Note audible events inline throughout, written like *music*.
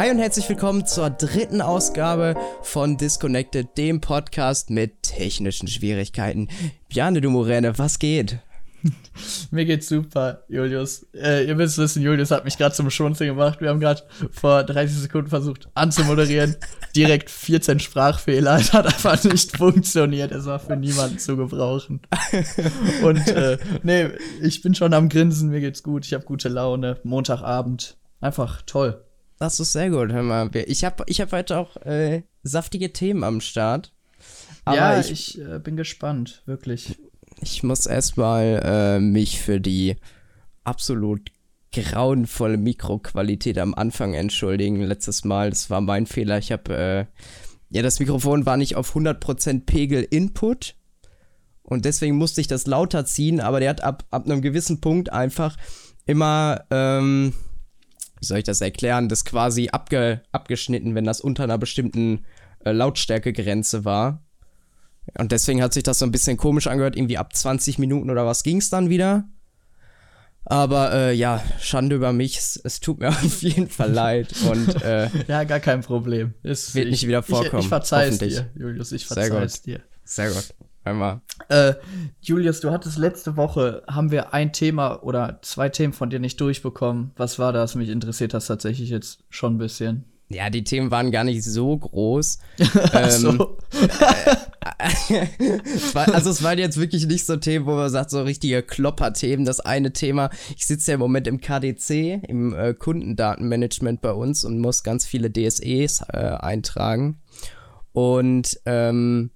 Hi und herzlich willkommen zur dritten Ausgabe von Disconnected, dem Podcast mit technischen Schwierigkeiten. Bjane du Morene, was geht? *laughs* Mir geht's super, Julius. Äh, ihr müsst wissen, Julius hat mich gerade zum Schmunzeln gemacht. Wir haben gerade vor 30 Sekunden versucht anzumoderieren. *laughs* Direkt 14 Sprachfehler. Es hat einfach nicht funktioniert. Es war für niemanden zu gebrauchen. *laughs* Und äh, nee, ich bin schon am Grinsen. Mir geht's gut. Ich habe gute Laune. Montagabend. Einfach toll. Das ist sehr gut, hör mal. Ich habe ich hab heute auch äh, saftige Themen am Start. Aber ja, ich, ich äh, bin gespannt, wirklich. Ich muss erstmal äh, mich für die absolut grauenvolle Mikroqualität am Anfang entschuldigen. Letztes Mal, das war mein Fehler. Ich habe, äh, ja, das Mikrofon war nicht auf 100% Pegel Input. Und deswegen musste ich das lauter ziehen, aber der hat ab, ab einem gewissen Punkt einfach immer, ähm, wie soll ich das erklären, das quasi abge, abgeschnitten, wenn das unter einer bestimmten äh, Lautstärkegrenze war. Und deswegen hat sich das so ein bisschen komisch angehört. Irgendwie ab 20 Minuten oder was ging es dann wieder. Aber äh, ja, Schande über mich. Es, es, tut mir *laughs* auf jeden Fall leid. Und äh, *laughs* ja, gar kein Problem. Es wird ich, nicht wieder vorkommen. Ich, ich verzeih es dir, Julius. Ich verzeih es dir. Sehr gut. Einmal. Äh, Julius, du hattest letzte Woche, haben wir ein Thema oder zwei Themen von dir nicht durchbekommen. Was war das? Mich interessiert das tatsächlich jetzt schon ein bisschen. Ja, die Themen waren gar nicht so groß. *laughs* ähm, so. es war, also es waren jetzt wirklich nicht so Themen, wo man sagt, so richtige Klopper-Themen. Das eine Thema, ich sitze ja im Moment im KDC, im äh, Kundendatenmanagement bei uns und muss ganz viele DSEs äh, eintragen. Und ähm,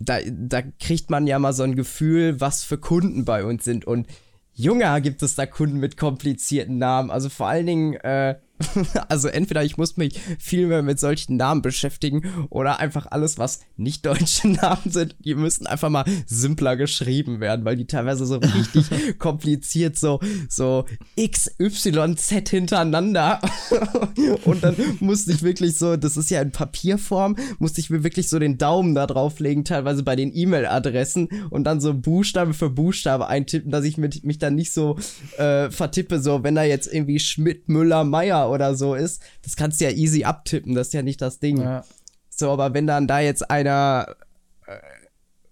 da, da kriegt man ja mal so ein Gefühl, was für Kunden bei uns sind. Und Junge, gibt es da Kunden mit komplizierten Namen. Also vor allen Dingen, äh, *laughs* also entweder ich muss mich viel mehr mit solchen Namen beschäftigen oder einfach alles, was nicht deutsche *laughs* Namen sind, die müssen einfach mal simpler geschrieben werden, weil die teilweise so richtig *laughs* kompliziert so, so XYZ hintereinander. Und dann musste ich wirklich so, das ist ja in Papierform, musste ich mir wirklich so den Daumen da drauflegen, teilweise bei den E-Mail-Adressen und dann so Buchstabe für Buchstabe eintippen, dass ich mit, mich dann nicht so äh, vertippe, so wenn da jetzt irgendwie Schmidt, Müller, Meier oder so ist, das kannst du ja easy abtippen, das ist ja nicht das Ding. Ja. So, aber wenn dann da jetzt einer, äh,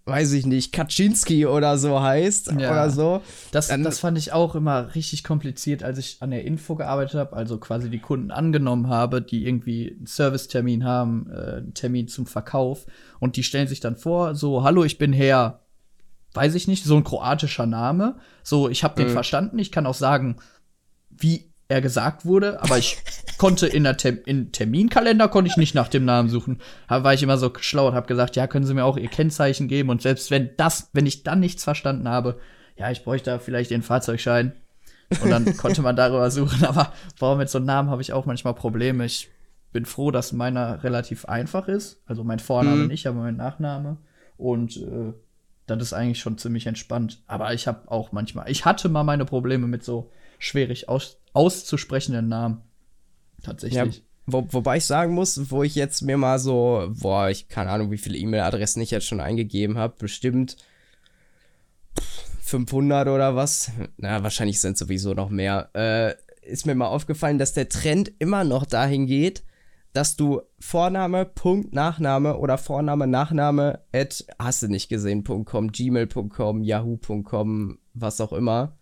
weiß ich nicht, Kaczynski oder so heißt ja. oder so. Das, das fand ich auch immer richtig kompliziert, als ich an der Info gearbeitet habe, also quasi die Kunden angenommen habe, die irgendwie einen Servicetermin haben, äh, einen Termin zum Verkauf und die stellen sich dann vor, so, hallo, ich bin Herr, weiß ich nicht, so ein kroatischer Name. So, ich habe den mhm. verstanden, ich kann auch sagen, wie er gesagt wurde, aber ich konnte in der Tem in Terminkalender konnte ich nicht nach dem Namen suchen. Da war ich immer so schlau und habe gesagt, ja, können Sie mir auch Ihr Kennzeichen geben und selbst wenn das, wenn ich dann nichts verstanden habe, ja, ich bräuchte da vielleicht den Fahrzeugschein und dann konnte man darüber suchen, aber warum mit so einem Namen habe ich auch manchmal Probleme. Ich bin froh, dass meiner relativ einfach ist, also mein Vorname mhm. nicht, aber mein Nachname und äh, das ist eigentlich schon ziemlich entspannt. Aber ich habe auch manchmal, ich hatte mal meine Probleme mit so schwierig aus, auszusprechenden Namen. Tatsächlich. Ja, wo, wobei ich sagen muss, wo ich jetzt mir mal so, boah, ich keine Ahnung, wie viele E-Mail-Adressen ich jetzt schon eingegeben habe, bestimmt 500 oder was. Na, wahrscheinlich sind sowieso noch mehr. Äh, ist mir mal aufgefallen, dass der Trend immer noch dahin geht, dass du Vorname, Punkt, Nachname oder Vorname, Nachname at hast du nicht gesehen.com, gmail.com, yahoo.com, was auch immer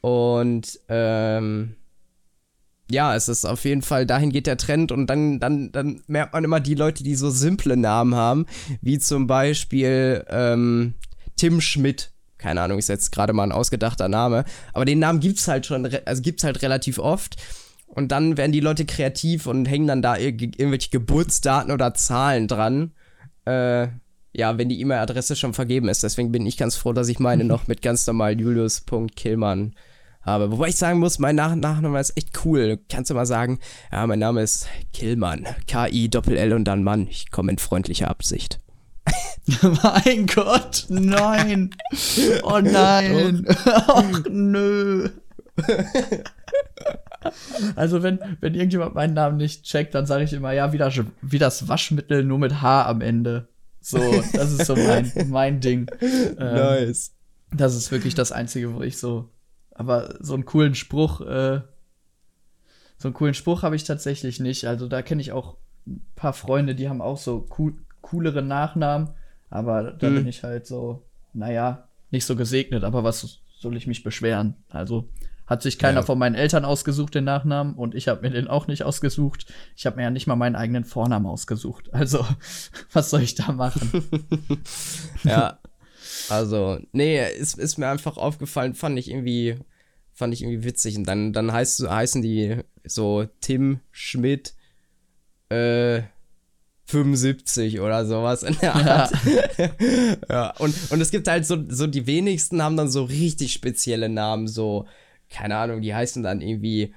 und ähm, ja, es ist auf jeden Fall, dahin geht der Trend und dann, dann, dann merkt man immer die Leute, die so simple Namen haben, wie zum Beispiel ähm, Tim Schmidt. Keine Ahnung, ist jetzt gerade mal ein ausgedachter Name, aber den Namen gibt's halt schon, also gibt's halt relativ oft. Und dann werden die Leute kreativ und hängen dann da irgendwelche Geburtsdaten oder Zahlen dran. Äh, ja, wenn die E-Mail-Adresse schon vergeben ist. Deswegen bin ich ganz froh, dass ich meine *laughs* noch mit ganz normal julius.killmann habe. Wobei ich sagen muss, mein Nach Nachname ist echt cool. Kannst du mal sagen, ja, mein Name ist Killmann. K-I-Doppel-L und dann Mann. Ich komme in freundlicher Absicht. *laughs* mein Gott, nein. Oh nein. *laughs* Ach, *laughs* nö. Also wenn, wenn irgendjemand meinen Namen nicht checkt, dann sage ich immer, ja, wie das, wie das Waschmittel nur mit H am Ende. So, das ist so mein, mein Ding. Ähm, nice. Das ist wirklich das Einzige, wo ich so aber so einen coolen Spruch, äh, so einen coolen Spruch habe ich tatsächlich nicht. Also da kenne ich auch ein paar Freunde, die haben auch so cool, coolere Nachnamen. Aber da Mhm. bin ich halt so, naja, nicht so gesegnet. Aber was soll ich mich beschweren? Also hat sich keiner Ja. von meinen Eltern ausgesucht, den Nachnamen. Und ich habe mir den auch nicht ausgesucht. Ich habe mir ja nicht mal meinen eigenen Vornamen ausgesucht. *laughs* Also, was soll ich da machen? *laughs* Ja. Also, nee, ist, ist mir einfach aufgefallen, fand ich irgendwie, fand ich irgendwie witzig. Und dann, dann heißt, heißen die so Tim Schmidt äh, 75 oder sowas in der Art. *laughs* Ja, und, und es gibt halt so, so die wenigsten haben dann so richtig spezielle Namen, so, keine Ahnung, die heißen dann irgendwie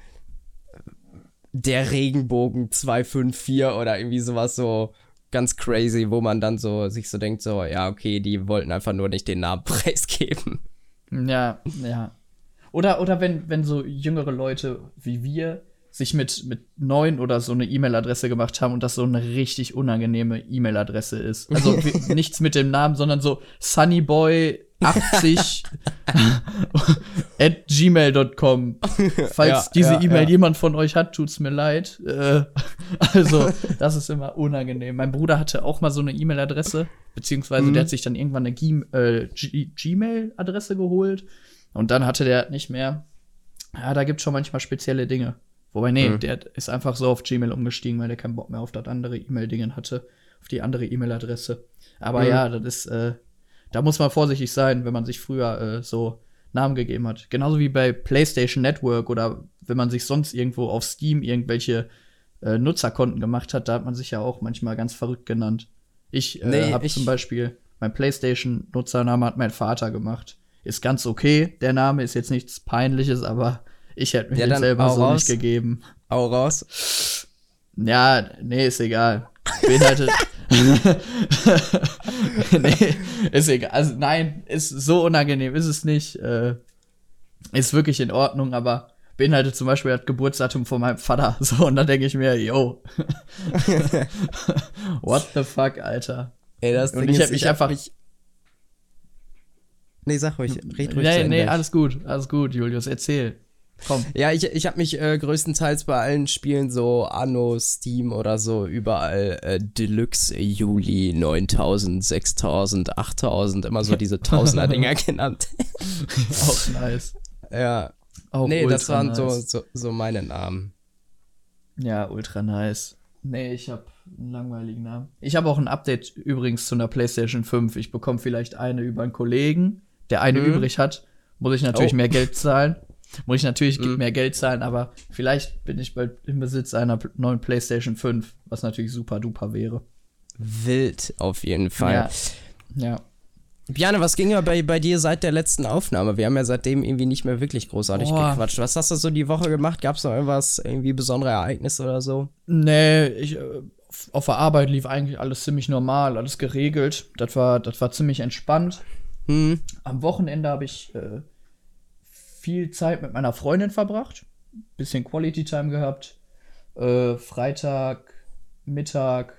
der Regenbogen 254 oder irgendwie sowas so ganz crazy, wo man dann so sich so denkt, so, ja, okay, die wollten einfach nur nicht den Namen *laughs* preisgeben. Ja, ja. Oder, oder wenn, wenn so jüngere Leute wie wir sich mit, mit neun oder so eine E-Mail-Adresse gemacht haben und das so eine richtig unangenehme E-Mail-Adresse ist. Also *laughs* nichts mit dem Namen, sondern so sunnyboy80 *laughs* at gmail.com. Falls Ja, diese ja, E-Mail ja. jemand von euch hat, tut's mir leid. Äh, *laughs* also, das ist immer unangenehm. Mein Bruder hatte auch mal so eine E-Mail-Adresse, beziehungsweise Mhm. der hat sich dann irgendwann eine äh, Gmail-Adresse geholt und dann hatte der nicht mehr. Ja, da gibt's schon manchmal spezielle Dinge. Wobei, nee, Mhm. der ist einfach so auf Gmail umgestiegen, weil der keinen Bock mehr auf das andere E-Mail-Dingen hatte, auf die andere E-Mail-Adresse. Aber Mhm. ja, das ist, äh, da muss man vorsichtig sein, wenn man sich früher äh, so Namen gegeben hat. Genauso wie bei PlayStation Network oder wenn man sich sonst irgendwo auf Steam irgendwelche äh, Nutzerkonten gemacht hat, da hat man sich ja auch manchmal ganz verrückt genannt. Ich äh, Nee, habe zum Beispiel, mein PlayStation-Nutzername hat mein Vater gemacht. Ist ganz okay, der Name ist jetzt nichts Peinliches, aber ich hätte mir Ja, den selber so raus. nicht gegeben. Auch raus. Ja, nee, ist egal. Beinhaltet. *laughs* *laughs* nee, ist egal. Also nein, ist so unangenehm, ist es nicht. Äh, ist wirklich in Ordnung, aber beinhaltet zum Beispiel das Geburtsdatum von meinem Vater. *laughs* So, und dann denke ich mir, yo. What the fuck, Alter. Ey, das Und Ding ich hätte mich hab einfach. mich- Nee, sag ruhig, red ruhig. nee, nee, alles gut, alles gut, Julius, erzähl. Komm. Ja, ich, ich habe mich äh, größtenteils bei allen Spielen so Anno, Steam oder so überall äh, Deluxe Juli 9000, 6000, 8000, immer so diese Tausender-Dinger *laughs* genannt. Auch nice. ja, Auch nee, das waren so, nice. so, so meine Namen. Ja, ultra nice. Nee, ich habe einen langweiligen Namen. Ich habe auch ein Update übrigens zu einer PlayStation 5. Ich bekomme vielleicht eine über einen Kollegen, der eine Mhm. übrig hat. Muss ich natürlich Oh. mehr Geld zahlen. Muss ich natürlich Mhm. mehr Geld zahlen, aber vielleicht bin ich bald im Besitz einer neuen PlayStation 5, was natürlich super duper wäre. Wild auf jeden Fall. Ja. Ja. Bjane, was ging ja bei, bei dir seit der letzten Aufnahme? Wir haben ja seitdem irgendwie nicht mehr wirklich großartig Boah. gequatscht. Was hast du so die Woche gemacht? Gab es noch irgendwas, irgendwie besondere Ereignisse oder so? Nee, ich, äh, auf- auf der Arbeit lief eigentlich alles ziemlich normal, alles geregelt. Das war, das war ziemlich entspannt. Hm, Am Wochenende habe ich äh, viel Zeit mit meiner Freundin verbracht, bisschen Quality Time gehabt. Äh, Freitag, Mittag.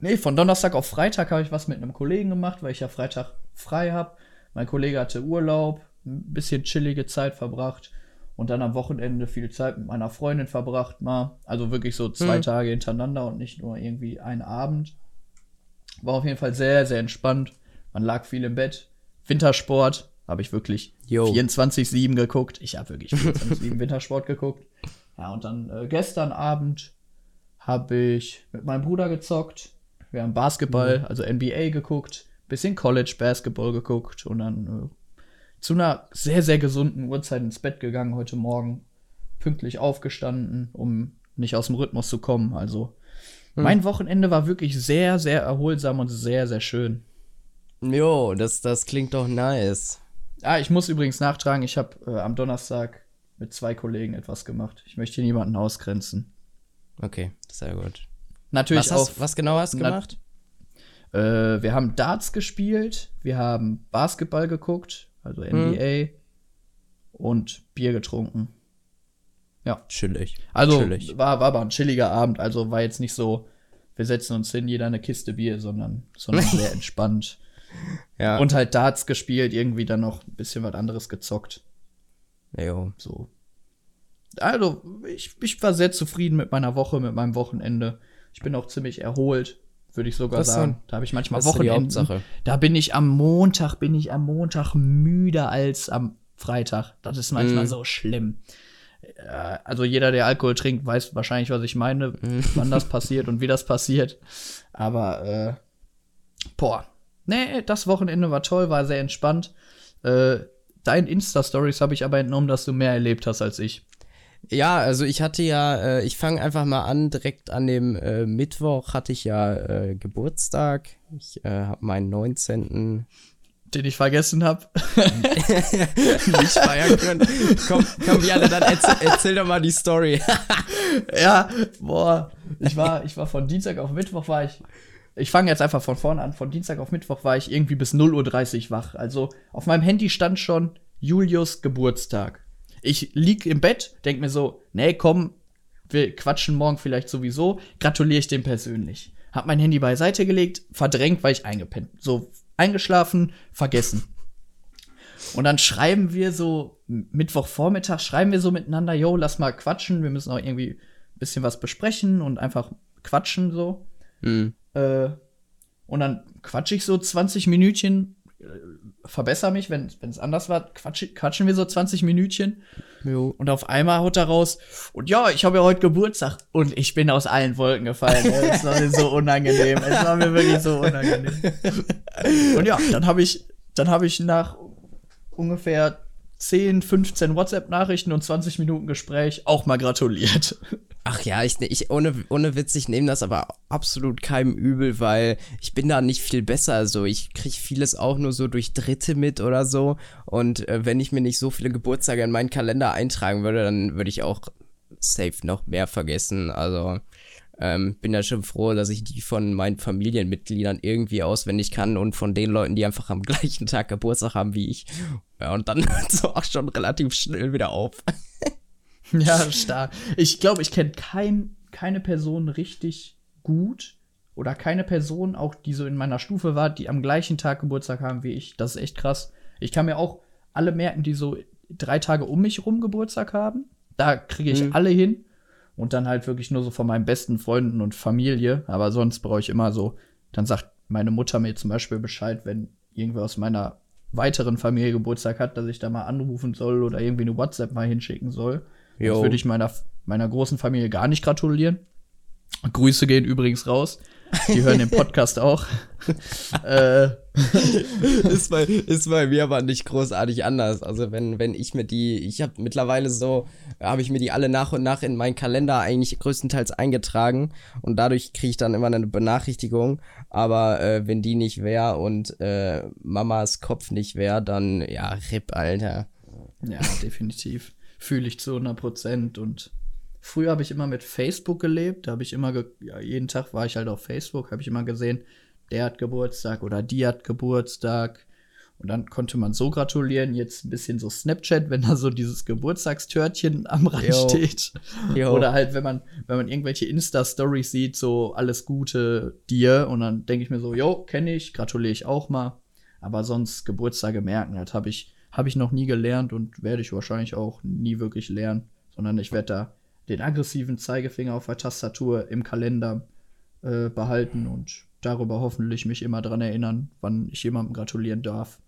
Nee, von Donnerstag auf Freitag habe ich was mit einem Kollegen gemacht, weil ich ja Freitag frei habe. Mein Kollege hatte Urlaub, ein bisschen chillige Zeit verbracht und dann am Wochenende viel Zeit mit meiner Freundin verbracht, mal. Also wirklich so zwei Hm. Tage hintereinander und nicht nur irgendwie einen Abend. War auf jeden Fall sehr, sehr entspannt. Man lag viel im Bett. Wintersport habe ich wirklich Jo. 24-7 geguckt. Ich habe wirklich 24-7 Wintersport geguckt. Ja, und dann äh, gestern Abend habe ich mit meinem Bruder gezockt. Wir haben Basketball, also NBA geguckt, bisschen College Basketball geguckt und dann äh, zu einer sehr, sehr gesunden Uhrzeit ins Bett gegangen heute Morgen. Pünktlich aufgestanden, um nicht aus dem Rhythmus zu kommen. Also mein Wochenende war wirklich sehr, sehr erholsam und sehr, sehr schön. Jo, das, das klingt doch nice. Ah, ich muss übrigens nachtragen, ich habe äh, am Donnerstag mit zwei Kollegen etwas gemacht. Ich möchte hier niemanden ausgrenzen. Okay, sehr gut. Natürlich Was, auch. hast, was genau hast du Na- gemacht? Äh, wir haben Darts gespielt, wir haben Basketball geguckt, also NBA und Bier getrunken. Chillig. Also Chillig. war, war aber ein chilliger Abend, also war jetzt nicht so, wir setzen uns hin, jeder eine Kiste Bier, sondern, sondern *laughs* sehr entspannt. Ja, Und halt Darts gespielt, irgendwie dann noch ein bisschen was anderes gezockt. jo. So. Also, ich, ich war sehr zufrieden mit meiner Woche, mit meinem Wochenende. Ich bin auch ziemlich erholt, würde ich sogar Das sagen. dann- Da habe ich manchmal Wochenenden. Hauptsache. Da bin ich am Montag, bin ich am Montag müder als am Freitag. Das ist manchmal Mhm. so schlimm. Äh, Also jeder, der Alkohol trinkt, weiß wahrscheinlich, was ich meine, Mhm. wann das passiert und wie das passiert. Aber äh, boah, nee, das Wochenende war toll, war sehr entspannt. Äh, dein Insta-Stories habe ich aber entnommen, dass du mehr erlebt hast als ich. Ja, also ich hatte ja, äh, ich fange einfach mal an, direkt an dem äh, Mittwoch hatte ich ja äh, Geburtstag. Ich äh, habe meinen 19. Den ich vergessen habe. *laughs* nicht feiern können. komm, komm, Janne, dann erzähl, erzähl doch mal die Story. *laughs* ja, boah. Ich war, ich war von Dienstag auf Mittwoch war ich. Ich fange jetzt einfach von vorne an. Von Dienstag auf Mittwoch war ich irgendwie bis 0.30 Uhr wach. Also auf meinem Handy stand schon Julius Geburtstag. Ich lieg im Bett, denk mir so, nee, komm, wir quatschen morgen vielleicht sowieso. Gratuliere ich dem persönlich. Hab mein Handy beiseite gelegt, verdrängt, weil ich eingepennt. So eingeschlafen, vergessen. Und dann schreiben wir so, Mittwochvormittag schreiben wir so miteinander, yo, lass mal quatschen, wir müssen auch irgendwie ein bisschen was besprechen und einfach quatschen so. Hm. Äh, und dann quatsche ich so 20 Minütchen, äh, verbessere mich, wenn es anders war, quatsch, quatschen wir so 20 Minütchen Jo. und auf einmal haut er raus, und ja, ich habe ja heute Geburtstag und ich bin aus allen Wolken gefallen. Es war mir so unangenehm. Es war mir wirklich so unangenehm. Und ja, dann habe ich, dann habe ich nach ungefähr 10, 15 WhatsApp-Nachrichten und 20 Minuten Gespräch auch mal gratuliert. Ach ja, ich, ich ohne, ohne Witz, ich nehme das aber absolut keinem übel, weil ich bin da nicht viel besser. Also ich kriege vieles auch nur so durch Dritte mit oder so. Und äh, wenn ich mir nicht so viele Geburtstage in meinen Kalender eintragen würde, dann würde ich auch safe noch mehr vergessen. Also ähm, bin ja schon froh, dass ich die von meinen Familienmitgliedern irgendwie auswendig kann und von den Leuten, die einfach am gleichen Tag Geburtstag haben wie ich. Ja, und dann *laughs* hört auch schon relativ schnell wieder auf. *laughs* Ja, stark. Ich glaube, ich kenne kein, keine Person richtig gut oder keine Person, auch die so in meiner Stufe war, die am gleichen Tag Geburtstag haben wie ich. Das ist echt krass. Ich kann mir auch alle merken, die so drei Tage um mich rum Geburtstag haben. Da kriege ich Mhm. alle hin. Und dann halt wirklich nur so von meinen besten Freunden und Familie. Aber sonst brauche ich immer so, dann sagt meine Mutter mir zum Beispiel Bescheid, wenn irgendwer aus meiner weiteren Familie Geburtstag hat, dass ich da mal anrufen soll oder irgendwie eine WhatsApp mal hinschicken soll. Jo. Das würde ich meiner, meiner großen Familie gar nicht gratulieren. Grüße gehen übrigens raus. Die hören den Podcast auch. *laughs* äh, ist, bei, ist bei mir aber nicht großartig anders. Also wenn, wenn ich mir die, ich habe mittlerweile so, habe ich mir die alle nach und nach in meinen Kalender eigentlich größtenteils eingetragen und dadurch kriege ich dann immer eine Benachrichtigung. Aber äh, wenn die nicht wäre und äh, Mamas Kopf nicht wäre, dann ja, RIP, Alter. ja, definitiv. Fühle ich zu 100 Prozent. Und früher habe ich immer mit Facebook gelebt. Da habe ich immer, ja, jeden Tag war ich halt auf Facebook, habe ich immer gesehen, der hat Geburtstag oder die hat Geburtstag. Und dann konnte man so gratulieren. Jetzt ein bisschen so Snapchat, wenn da so dieses Geburtstagstörtchen am Rand Jo. steht. Jo. Oder halt, wenn man, wenn man irgendwelche Insta-Stories sieht, so alles Gute dir. Und dann denke ich mir so, jo, kenne ich, gratuliere ich auch mal. Aber sonst Geburtstage merken, das habe ich, hab ich noch nie gelernt und werde ich wahrscheinlich auch nie wirklich lernen. Sondern ich werde da den aggressiven Zeigefinger auf der Tastatur im Kalender äh, behalten und darüber hoffentlich mich immer dran erinnern, wann ich jemandem gratulieren darf.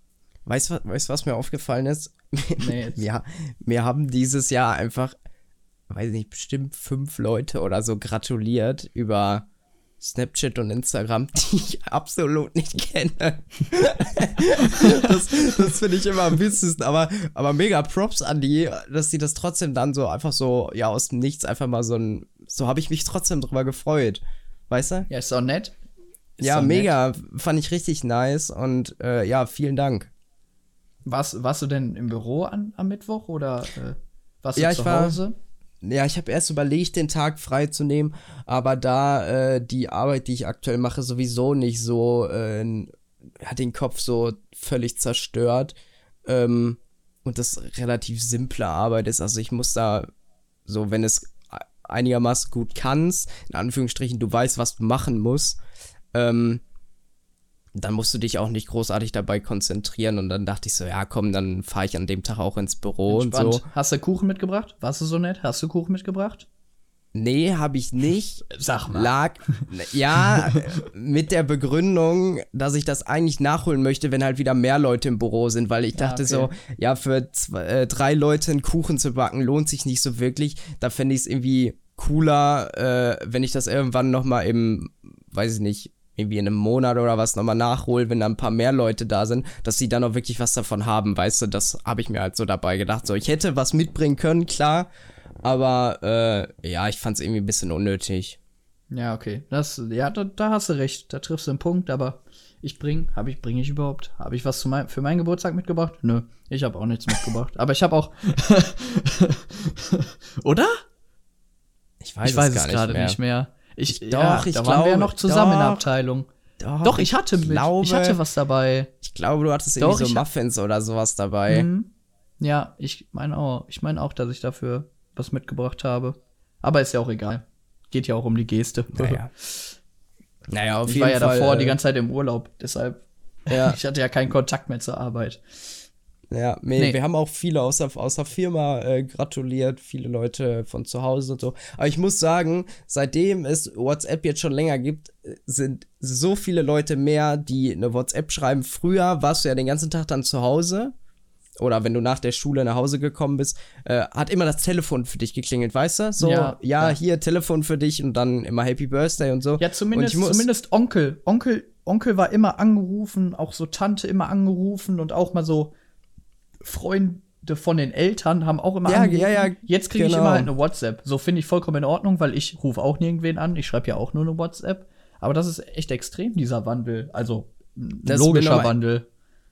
Weißt du, weißt, was mir aufgefallen ist? Nee, *laughs* ja, wir haben dieses Jahr einfach, weiß nicht, bestimmt fünf Leute oder so gratuliert über Snapchat und Instagram, *laughs* die ich absolut nicht kenne. das das finde ich immer am witzesten, aber, aber mega Props an die, dass sie das trotzdem dann so einfach so, ja, aus dem Nichts einfach mal so ein, so habe ich mich trotzdem drüber gefreut. Weißt du? Ja, ist auch nett. Ist ja, auch nett. mega. Fand ich richtig nice und äh, ja, vielen Dank. Warst, warst du denn im Büro an, am Mittwoch oder äh, warst du Ja, zu ich war- Hause? Ja, ich habe erst überlegt, den Tag frei zu nehmen, aber da äh, die Arbeit, die ich aktuell mache, sowieso nicht so, äh, hat den Kopf so völlig zerstört ähm, und das relativ simple Arbeit ist. Also ich muss da so, wenn es einigermaßen gut kannst, in Anführungsstrichen, du weißt, was du machen musst, ähm, dann musst du dich auch nicht großartig dabei konzentrieren. Und dann dachte ich so, ja, komm, dann fahre ich an dem Tag auch ins Büro Entspannt. und so. Hast du Kuchen mitgebracht? Warst du so nett? Hast du Kuchen mitgebracht? Nee, habe ich nicht. Sag mal. Lag, ja, mit der Begründung, dass ich das eigentlich nachholen möchte, wenn halt wieder mehr Leute im Büro sind, weil ich dachte ja, okay. so, ja, für zwei, äh, drei Leute einen Kuchen zu backen lohnt sich nicht so wirklich. Da fände ich es irgendwie cooler, äh, wenn ich das irgendwann noch mal im, weiß ich nicht, irgendwie in einem Monat oder was nochmal nachhole, wenn da ein paar mehr Leute da sind, dass sie dann auch wirklich was davon haben, weißt du, das habe ich mir halt so dabei gedacht. So, ich hätte was mitbringen können, klar, aber äh, ja, ich fand es irgendwie ein bisschen unnötig. Ja, okay. Das, ja, da, da hast du recht. Da triffst du einen Punkt, aber ich bring, habe ich, bringe ich überhaupt? Habe ich was mein, für meinen Geburtstag mitgebracht? Nö, ich habe auch nichts mitgebracht. aber ich habe auch. *laughs* Oder? Ich weiß, ich weiß es, es gerade nicht mehr. Ich, ich, doch, ja, ich da glaube, waren wir ja noch zusammen doch, in der Abteilung. Doch, doch ich hatte mit, glaube, ich hatte was dabei. Ich glaube, du hattest doch, irgendwie so Muffins oder sowas dabei. Mhm. Ja, ich meine auch, ich meine auch, dass ich dafür was mitgebracht habe. Aber ist ja auch egal. Geht ja auch um die Geste. Naja. *laughs* naja, auf ich jeden war ja Fall, davor äh, die ganze Zeit im Urlaub, deshalb. Ja. *laughs* ich hatte ja keinen Kontakt mehr zur Arbeit. Ja, nee, nee. wir haben auch viele aus der, aus der Firma äh, gratuliert, viele Leute von zu Hause und so. Aber ich muss sagen, seitdem es WhatsApp jetzt schon länger gibt, sind so viele Leute mehr, die eine WhatsApp schreiben. Früher warst du ja den ganzen Tag dann zu Hause oder wenn du nach der Schule nach Hause gekommen bist, äh, hat immer das Telefon für dich geklingelt, weißt du? So, ja, ja, ja, hier Telefon für dich und dann immer Happy Birthday und so. Ja, zumindest, zumindest Onkel. Onkel. Onkel war immer angerufen, auch so Tante immer angerufen und auch mal so Freunde von den Eltern haben auch immer ja, angerufen. Ja, ja, Jetzt kriege genau. ich immer halt eine WhatsApp. So finde ich vollkommen in Ordnung, weil ich rufe auch nirgendwen an. Ich schreibe ja auch nur eine WhatsApp. Aber das ist echt extrem, dieser Wandel. Also das logischer Wandel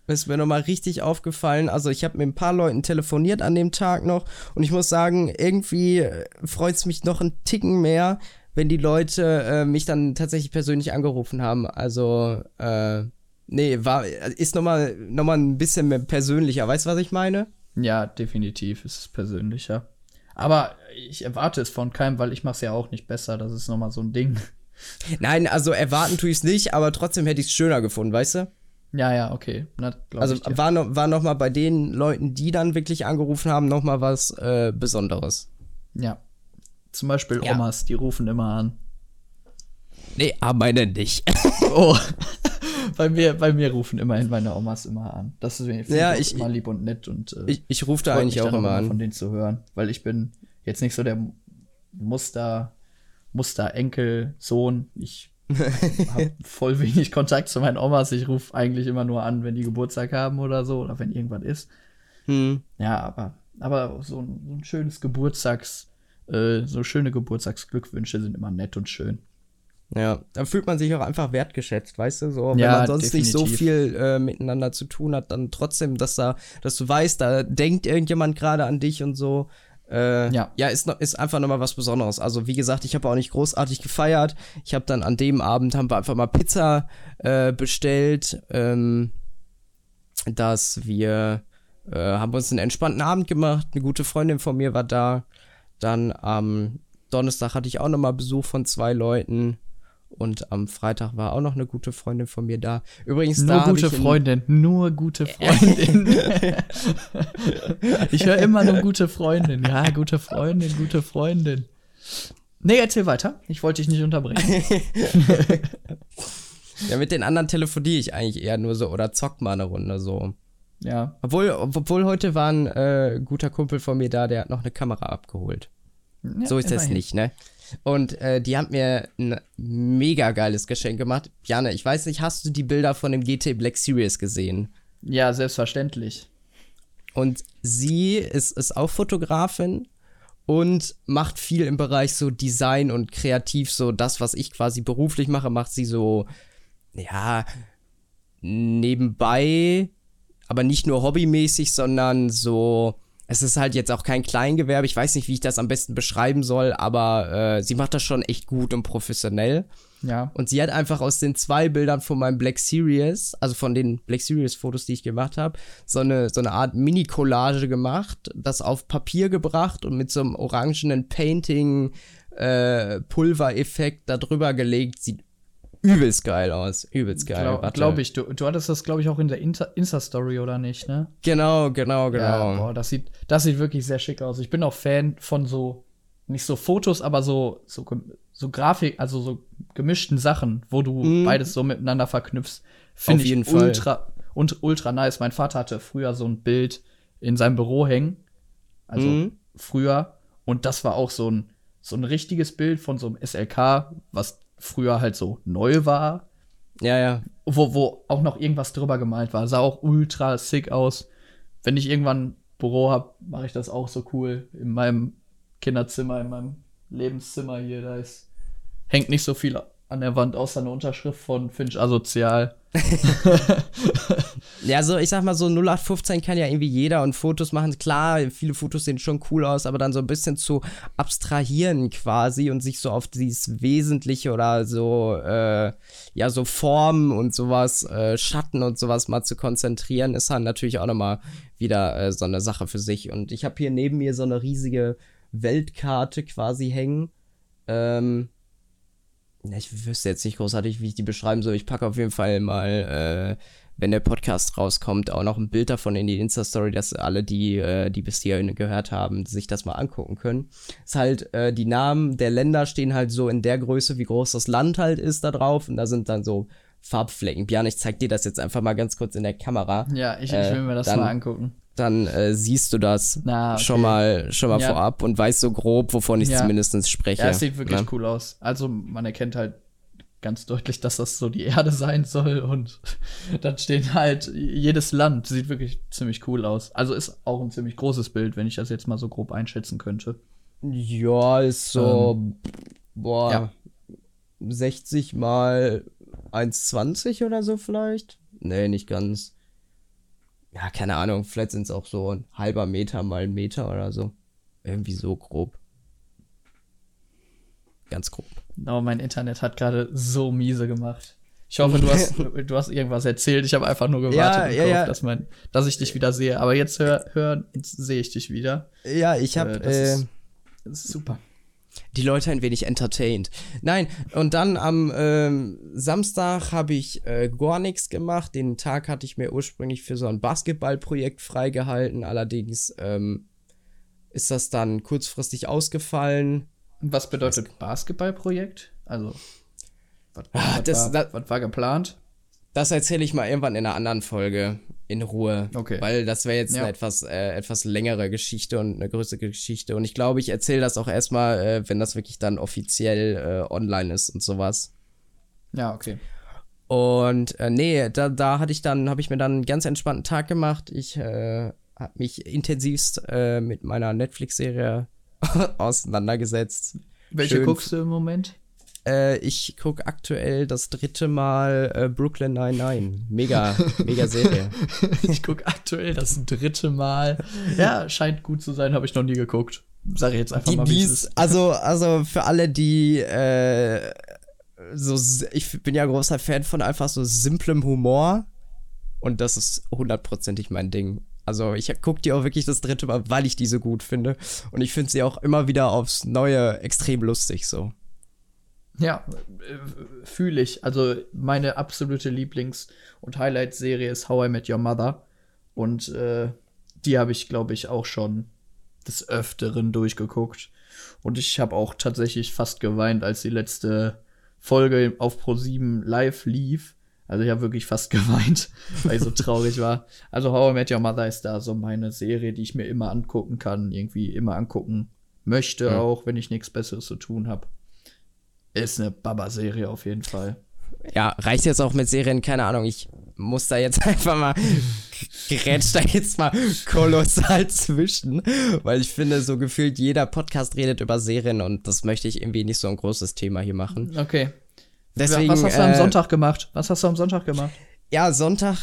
ist mir nochmal richtig aufgefallen. Also ich habe mit ein paar Leuten telefoniert an dem Tag noch und ich muss sagen, irgendwie äh, freut es mich noch einen Ticken mehr, wenn die Leute äh, mich dann tatsächlich persönlich angerufen haben. Also, äh, nee, war, ist nochmal noch mal ein bisschen mehr persönlicher. Weißt du, was ich meine? Ja, definitiv ist es persönlicher. Aber ich erwarte es von keinem, weil ich mache es ja auch nicht besser. Das ist nochmal so ein Ding. Nein, also erwarten tue ich es nicht, aber trotzdem hätte ich es schöner gefunden, weißt du? Ja, ja, okay. Na, also war noch, war noch mal bei den Leuten, die dann wirklich angerufen haben, noch mal was äh, Besonderes. Ja. Zum Beispiel ja. Omas, die rufen immer an. Nee, aber meine nicht. *laughs* oh. bei, mir, bei mir rufen immerhin meine Omas immer an. Das ist mir ja, ich, immer lieb und nett. Und, äh, ich, ich rufe da eigentlich auch immer an. Von denen zu hören. Weil ich bin jetzt nicht so der Muster, Muster Enkel, Sohn. Ich *laughs* habe voll wenig Kontakt zu meinen Omas. Ich rufe eigentlich immer nur an, wenn die Geburtstag haben oder so oder wenn irgendwas ist. Hm. Ja, aber, aber so ein, so ein schönes Geburtstags, äh, so schöne Geburtstagsglückwünsche sind immer nett und schön. Ja, da fühlt man sich auch einfach wertgeschätzt, weißt du, so, wenn ja, man sonst definitiv. nicht so viel äh, miteinander zu tun hat, dann trotzdem, dass da, dass du weißt, da denkt irgendjemand gerade an dich und so, äh, ja. ja, ist, ist einfach nochmal was Besonderes. Also, wie gesagt, ich habe auch nicht großartig gefeiert. Ich habe dann an dem Abend haben wir einfach mal Pizza äh, bestellt, ähm, dass wir äh, haben uns einen entspannten Abend gemacht. Eine gute Freundin von mir war da. Dann am Donnerstag hatte ich auch nochmal Besuch von zwei Leuten. Und am Freitag war auch noch eine gute Freundin von mir da. Übrigens, nur da gute Freundin, nur gute *laughs* Freundin. ich höre immer nur gute Freundin. Ja, gute Freundin, gute Freundin. Nee, erzähl weiter. Ich wollte dich nicht unterbrechen. *laughs* ja, mit den anderen telefoniere ich eigentlich eher nur so oder zock mal eine Runde so. Ja. Obwohl, obwohl heute war ein äh, guter Kumpel von mir da, der hat noch eine Kamera abgeholt. Ja, so ist das nicht, ne? Und äh, die haben mir ein mega geiles Geschenk gemacht. Jana, ich weiß nicht, hast du die Bilder von dem GT Black Series gesehen? Ja, selbstverständlich. Und sie ist, ist auch Fotografin und macht viel im Bereich so Design und kreativ, so das, was ich quasi beruflich mache, macht sie so, ja, nebenbei, aber nicht nur hobbymäßig, sondern so es ist halt jetzt auch kein Kleingewerbe. Ich weiß nicht, wie ich das am besten beschreiben soll, aber äh, sie macht das schon echt gut und professionell. Ja. Und sie hat einfach aus den zwei Bildern von meinem Black Series, also von den Black Series Fotos, die ich gemacht habe, so eine, so eine Art Mini-Collage gemacht, das auf Papier gebracht und mit so einem orangenen Painting äh, Pulvereffekt darüber gelegt. Sieht übelst geil aus. Übelst geil. Glaube glaub ich. Du, du hattest das, glaube ich, auch in der Insta-Story, oder nicht, ne? Genau, genau, genau. Ja, boah, das sieht, das sieht wirklich sehr schick aus. Ich bin auch Fan von so, nicht so Fotos, aber so, so, so Grafik, also so gemischten Sachen, wo du mm. beides so miteinander verknüpfst. Finde ich ultra, Fall. und ultra nice. Mein Vater hatte früher so ein Bild in seinem Büro hängen. Also mm. früher. Und das war auch so ein, so ein richtiges Bild von so einem SLK, was früher halt so neu war. Ja, ja. Wo, wo auch noch irgendwas drüber gemalt war. Sah auch ultra sick aus. Wenn ich irgendwann ein Büro habe, mache ich das auch so cool. In meinem Kinderzimmer, in meinem Lebenszimmer hier, da ist, hängt nicht so viel an der Wand außer eine Unterschrift von Finch Asozial. *laughs* ja, so ich sag mal so 0815 kann ja irgendwie jeder und Fotos machen. Klar, viele Fotos sehen schon cool aus, aber dann so ein bisschen zu abstrahieren quasi und sich so auf dieses Wesentliche oder so, äh, ja, so Formen und sowas, äh, Schatten und sowas mal zu konzentrieren, ist dann natürlich auch nochmal wieder äh, so eine Sache für sich. Und ich habe hier neben mir so eine riesige Weltkarte quasi hängen. Ähm, ich wüsste jetzt nicht großartig, wie ich die beschreiben soll. Ich packe auf jeden Fall mal, äh, wenn der Podcast rauskommt, auch noch ein Bild davon in die Insta-Story, dass alle, die, äh, die bis hierhin gehört haben, sich das mal angucken können. Ist halt, äh, die Namen der Länder stehen halt so in der Größe, wie groß das Land halt ist da drauf. Und da sind dann so Farbflecken. Björn, ich zeig dir das jetzt einfach mal ganz kurz in der Kamera. Ja, ich, ich will mir das dann, mal angucken dann äh, siehst du das Na, okay. schon mal, schon mal ja. vorab und weißt so grob, wovon ich ja. zumindest spreche. Ja, es sieht wirklich ne? cool aus. Also man erkennt halt ganz deutlich, dass das so die Erde *laughs* sein soll und dann steht halt jedes Land sieht wirklich ziemlich cool aus. Also ist auch ein ziemlich großes Bild, wenn ich das jetzt mal so grob einschätzen könnte. Ja, ist so ähm, boah ja. 60 mal 1,20 oder so vielleicht. Nee, nicht ganz ja, keine Ahnung, vielleicht sind es auch so ein halber Meter mal ein Meter oder so. Irgendwie so grob. Ganz grob. Aber mein Internet hat gerade so miese gemacht. Ich hoffe, du hast, *laughs* du hast irgendwas erzählt. Ich habe einfach nur gewartet, ja, ja, ja. Dass, mein, dass ich dich wieder sehe. Aber jetzt hör, hör sehe ich dich wieder. Ja, ich habe. Äh, das, äh, ist, das ist super die Leute ein wenig entertained. Nein, und dann am ähm, Samstag habe ich äh, gar nichts gemacht. Den Tag hatte ich mir ursprünglich für so ein Basketballprojekt freigehalten. Allerdings ähm, ist das dann kurzfristig ausgefallen. Was bedeutet? Basketballprojekt? Also, was, ah, was, das, war, das, was war geplant? Das erzähle ich mal irgendwann in einer anderen Folge in Ruhe. Okay. Weil das wäre jetzt ja. eine etwas, äh, etwas längere Geschichte und eine größere Geschichte. Und ich glaube, ich erzähle das auch erstmal, äh, wenn das wirklich dann offiziell äh, online ist und sowas. Ja, okay. Und äh, nee, da, da hatte ich dann, habe ich mir dann einen ganz entspannten Tag gemacht. Ich äh, habe mich intensivst äh, mit meiner Netflix-Serie *laughs* auseinandergesetzt. Welche Schön guckst du im Moment? Äh, ich gucke aktuell das dritte Mal äh, Brooklyn 99. Mega, mega Serie. *laughs* ich gucke aktuell das dritte Mal. Ja, scheint gut zu sein, habe ich noch nie geguckt. Sag ich jetzt einfach die, mal, wie es ist. Also, also für alle, die äh, so, ich bin ja großer Fan von einfach so simplem Humor. Und das ist hundertprozentig mein Ding. Also ich gucke die auch wirklich das dritte Mal, weil ich die so gut finde. Und ich finde sie auch immer wieder aufs Neue extrem lustig so. Ja, äh, fühle ich. Also meine absolute Lieblings- und Highlight-Serie ist How I Met Your Mother. Und äh, die habe ich, glaube ich, auch schon des Öfteren durchgeguckt. Und ich habe auch tatsächlich fast geweint, als die letzte Folge auf Pro7 live lief. Also ich habe wirklich fast *laughs* geweint, weil ich so traurig war. Also How I Met Your Mother ist da so meine Serie, die ich mir immer angucken kann, irgendwie immer angucken möchte, ja. auch wenn ich nichts Besseres zu tun habe. Ist eine Baba-Serie auf jeden Fall. Ja, reicht jetzt auch mit Serien, keine Ahnung. Ich muss da jetzt *laughs* einfach mal, gerätsch da jetzt mal kolossal zwischen, weil ich finde, so gefühlt jeder Podcast redet über Serien und das möchte ich irgendwie nicht so ein großes Thema hier machen. Okay. Deswegen, Was hast du am äh, Sonntag gemacht? Was hast du am Sonntag gemacht? Ja, Sonntag *laughs*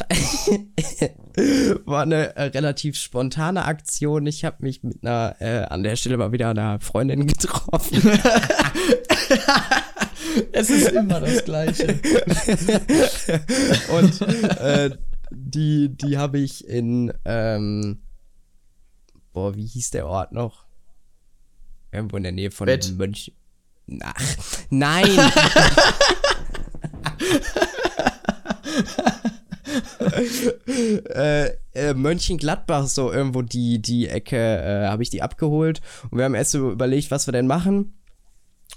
war eine äh, relativ spontane Aktion. Ich habe mich mit einer, äh, an der Stelle mal wieder einer Freundin getroffen. *laughs* es ist immer das Gleiche. *laughs* Und äh, die, die habe ich in, ähm, boah, wie hieß der Ort noch? Irgendwo in der Nähe von Bett. Mönch. Ach, nein! *laughs* äh, äh, Mönchengladbach, so irgendwo die, die Ecke, äh, habe ich die abgeholt. Und wir haben erst so überlegt, was wir denn machen.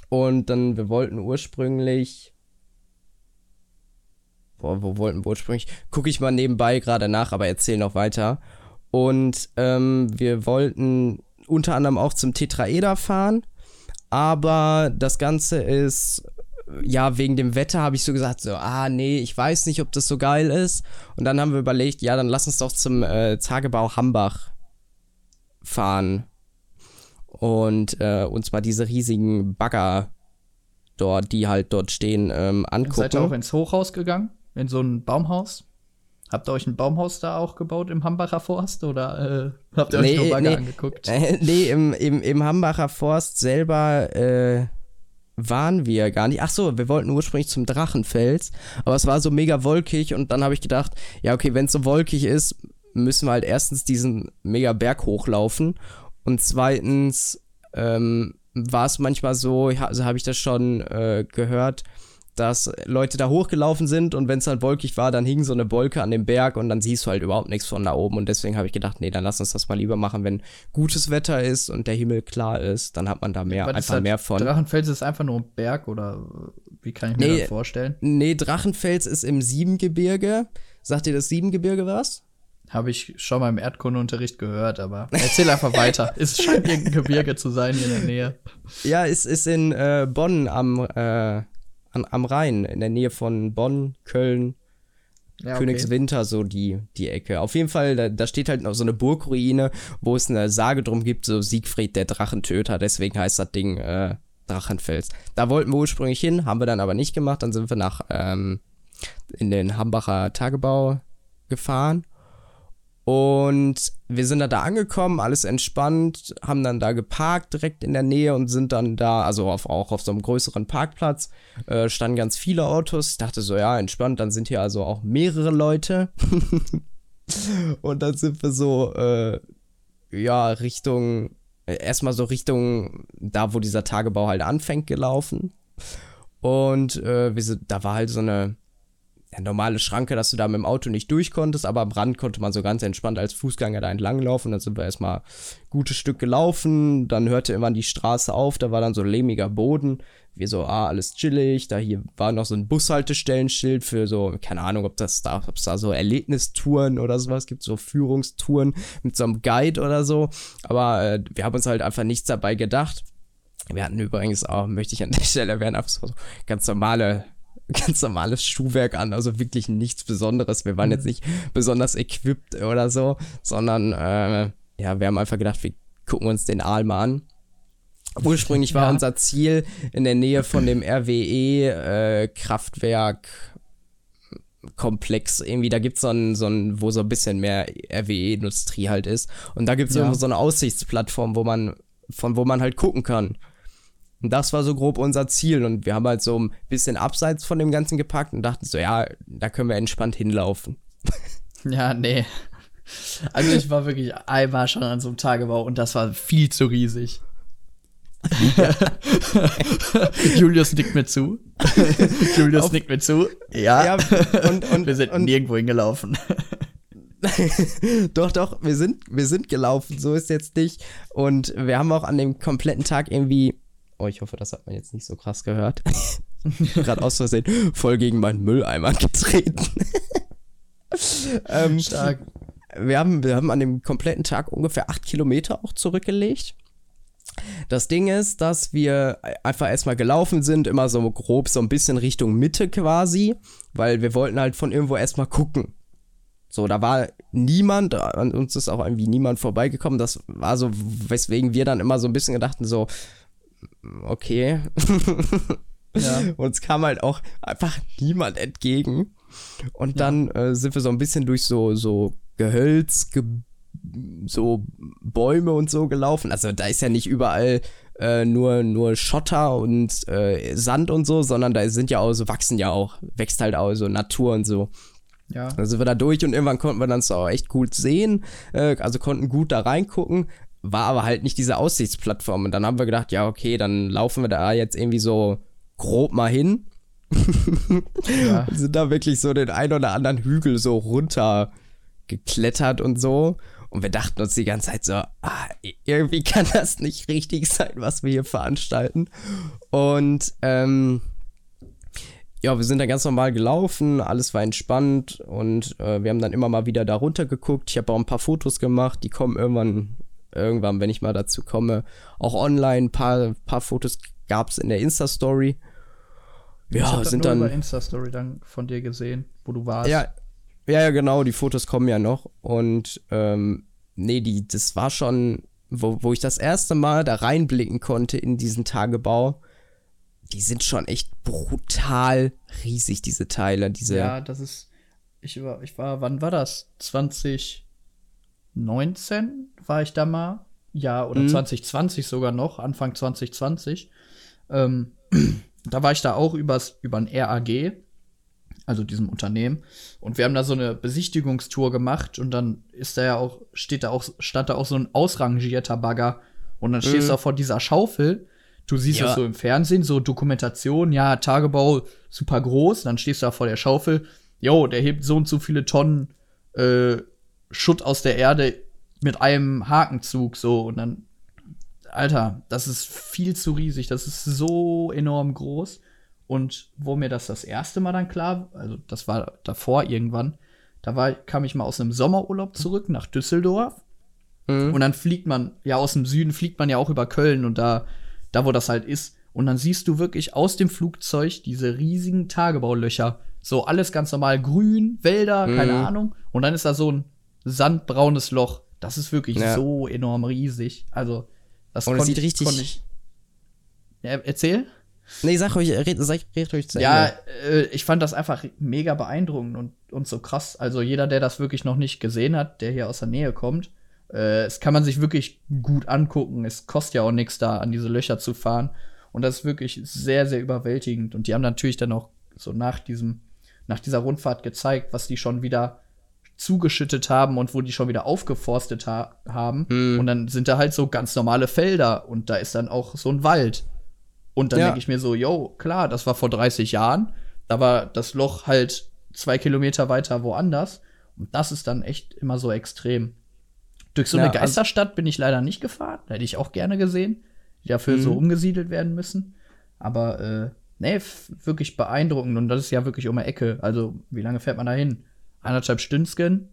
Und dann, wir wollten ursprünglich. Boah, wo wollten wir ursprünglich? Gucke ich mal nebenbei gerade nach, aber erzähl noch weiter. Und ähm, wir wollten unter anderem auch zum Tetraeder fahren. Aber das Ganze ist ja, wegen dem Wetter habe ich so gesagt, so, ah, nee, ich weiß nicht, ob das so geil ist. Und dann haben wir überlegt, ja, dann lass uns doch zum äh, Tagebau Hambach fahren. Und äh, uns mal diese riesigen Bagger dort, die halt dort stehen, ähm, angucken. Seid ihr auch ins Hochhaus gegangen? In so ein Baumhaus? Habt ihr euch ein Baumhaus da auch gebaut im Hambacher Forst oder äh, habt ihr nee, euch nur Bagger nee, angeguckt? Äh, *laughs* nee, im, im, im Hambacher Forst selber äh, waren wir gar nicht. Ach so, wir wollten ursprünglich zum Drachenfels, aber es war so mega wolkig und dann habe ich gedacht, ja, okay, wenn es so wolkig ist, müssen wir halt erstens diesen mega Berg hochlaufen und zweitens ähm, war es manchmal so, also habe ich das schon äh, gehört, dass Leute da hochgelaufen sind und wenn es halt wolkig war, dann hing so eine Wolke an dem Berg und dann siehst du halt überhaupt nichts von da oben und deswegen habe ich gedacht, nee, dann lass uns das mal lieber machen, wenn gutes Wetter ist und der Himmel klar ist, dann hat man da mehr, einfach halt, mehr von. Drachenfels ist einfach nur ein Berg oder wie kann ich mir nee, das vorstellen? Nee, Drachenfels ist im Siebengebirge. Sagt dir das Siebengebirge was? Habe ich schon mal im Erdkundeunterricht gehört, aber erzähl einfach weiter. *laughs* Es scheint irgendein Gebirge zu sein hier in der Nähe. Ja, es ist in äh, Bonn am äh, an, am Rhein, in der Nähe von Bonn, Köln, ja, Königswinter, okay. so die, die Ecke. Auf jeden Fall, da, da, steht halt noch so eine Burgruine, wo es eine Sage drum gibt, so Siegfried der Drachentöter, deswegen heißt das Ding äh, Drachenfels. Da wollten wir ursprünglich hin, haben wir dann aber nicht gemacht, dann sind wir nach ähm, in den Hambacher Tagebau gefahren und wir sind dann da angekommen, alles entspannt, haben dann da geparkt direkt in der Nähe und sind dann da, also auf, auch auf so einem größeren Parkplatz, äh, standen ganz viele Autos. Ich dachte so, ja, entspannt, dann sind hier also auch mehrere Leute. *laughs* und dann sind wir so, äh, ja, Richtung, erstmal so Richtung da, wo dieser Tagebau halt anfängt, gelaufen. Und äh, wir sind, da war halt so eine, ja, normale Schranke, dass du da mit dem Auto nicht durch konntest, aber am Rand konnte man so ganz entspannt als Fußgänger da entlang laufen. Dann sind wir erstmal ein gutes Stück gelaufen, dann hörte immer die Straße auf, da war dann so lehmiger Boden. Wir so, ah, alles chillig. Da hier war noch so ein Bushaltestellenschild für so, keine Ahnung, ob das da, ob es da so Erlebnistouren oder sowas gibt, so Führungstouren mit so einem Guide oder so. Aber äh, wir haben uns halt einfach nichts dabei gedacht. Wir hatten übrigens auch, möchte ich an der *laughs* Stelle erwähnen, einfach so ganz normale *laughs* ganz normales Schuhwerk an, also wirklich nichts Besonderes. Wir waren jetzt mhm. nicht besonders equipped oder so, sondern äh, ja, wir haben einfach gedacht, wir gucken uns den Aal mal an. Ursprünglich *laughs* war ja. unser Ziel in der Nähe von dem RWE-Kraftwerk. Äh, Komplex irgendwie, da gibt es so ein, so ein, wo so ein bisschen mehr RWE-Industrie halt ist. Und da gibt es ja. so eine Aussichtsplattform, wo man, von wo man halt gucken kann. Und das war so grob unser Ziel. Und wir haben halt so ein bisschen abseits von dem Ganzen gepackt und dachten so, ja, da können wir entspannt hinlaufen. *laughs* Ja, nee. Also ich war wirklich einmal schon an so einem Tagebau und das war viel zu riesig. *laughs* Julius nickt mir zu. Julius Auf, nickt mir zu. Ja. ja und, und, wir sind und, nirgendwo hingelaufen. *laughs* doch, doch, wir sind, wir sind gelaufen, so ist jetzt nicht. Und wir haben auch an dem kompletten Tag irgendwie Oh, ich hoffe, das hat man jetzt nicht so krass gehört. *laughs* Gerade aus Versehen voll gegen meinen Mülleimer getreten. *laughs* ähm, Stark. Wir haben, wir haben an dem kompletten Tag ungefähr acht Kilometer auch zurückgelegt. Das Ding ist, dass wir einfach erstmal gelaufen sind, immer so grob so ein bisschen Richtung Mitte quasi, weil wir wollten halt von irgendwo erstmal gucken. So, da war niemand, an uns ist auch irgendwie niemand vorbeigekommen. Das war so, weswegen wir dann immer so ein bisschen gedachten, so, okay. ja. *laughs* Uns kam halt auch einfach niemand entgegen. Und dann ja. äh, sind wir so ein bisschen durch so, so Gehölz, ge so Bäume und so gelaufen. Also da ist ja nicht überall äh, nur, nur Schotter und äh, Sand und so, sondern da sind ja auch so, wachsen ja auch, wächst halt auch so Natur und so. Ja. Dann sind wir da durch und irgendwann konnten wir dann so echt gut sehen, äh, also konnten gut da reingucken war aber halt nicht diese Aussichtsplattform. Und dann haben wir gedacht, ja, okay, dann laufen wir da jetzt irgendwie so grob mal hin. ja. Und *laughs* sind da wirklich so den ein oder anderen Hügel so runter geklettert und so. Und wir dachten uns die ganze Zeit so, ah, irgendwie kann das nicht richtig sein, was wir hier veranstalten. Und ähm, ja, wir sind da ganz normal gelaufen, alles war entspannt und äh, wir haben dann immer mal wieder da runter geguckt. Ich habe auch ein paar Fotos gemacht, die kommen irgendwann, irgendwann, wenn ich mal dazu komme, auch online. Ein paar, paar Fotos gab es in der Insta-Story. Ja, ich sind dann. über Insta-Story dann von dir gesehen, wo du warst. Ja, ja, ja, genau, die Fotos kommen ja noch. Und ähm, nee, die, das war schon, wo, wo ich das erste Mal da reinblicken konnte in diesen Tagebau die sind schon echt brutal riesig, diese Teile. Diese ja, das ist. Ich war, ich war, wann war das? 2019 war ich da mal. Ja, oder mhm. 2020 sogar noch, Anfang 2020. Ähm, *clears throat* da war ich da auch übers, über ein RAG, also diesem Unternehmen. Und wir haben da so eine Besichtigungstour gemacht und dann ist da ja auch, steht da auch, stand da auch so ein ausrangierter Bagger. Und dann stehst mhm. du auch vor dieser Schaufel Du siehst ja. das so im Fernsehen, so Dokumentation, ja, Tagebau super groß, dann stehst du da vor der Schaufel, jo, der hebt so und so viele Tonnen äh, Schutt aus der Erde mit einem Hakenzug, so, und dann, Alter, das ist viel zu riesig, das ist so enorm groß. Und wo mir das das erste Mal dann klar, also das war davor irgendwann, da war, kam ich mal aus einem Sommerurlaub zurück nach Düsseldorf. Mhm. Und dann fliegt man, ja, aus dem Süden fliegt man ja auch über Köln und da da wo das halt ist. Und dann siehst du wirklich aus dem Flugzeug diese riesigen Tagebaulöcher. So alles ganz normal grün, Wälder, mhm. keine Ahnung. Und dann ist da so ein sandbraunes Loch. Das ist wirklich ja. so enorm riesig. Also, das konnte ich, richtig. Konnt ich ja, erzähl? Nee, sag ruhig, red, sag, red ruhig zu Ja, äh, ich fand das einfach mega beeindruckend und, und so krass. Also, jeder, der das wirklich noch nicht gesehen hat, der hier aus der Nähe kommt, äh, es kann man sich wirklich gut angucken. Es kostet ja auch nichts da, an diese Löcher zu fahren. Und das ist wirklich sehr, sehr überwältigend. Und die haben natürlich dann auch so nach diesem, nach dieser Rundfahrt gezeigt, was die schon wieder zugeschüttet haben und wo die schon wieder aufgeforstet ha haben. Mhm. Und dann sind da halt so ganz normale Felder und da ist dann auch so ein Wald. Und dann ja. denke ich mir so, yo, klar, das war vor 30 Jahren. Da war das Loch halt zwei Kilometer weiter woanders. Und das ist dann echt immer so extrem. Durch so ja, eine also Geisterstadt also bin ich leider nicht gefahren. Hätte ich auch gerne gesehen, die dafür mhm. so umgesiedelt werden müssen. Aber äh, nee, wirklich beeindruckend. Und das ist ja wirklich um die Ecke. Also, wie lange fährt man da hin? Eineinhalb Stündchen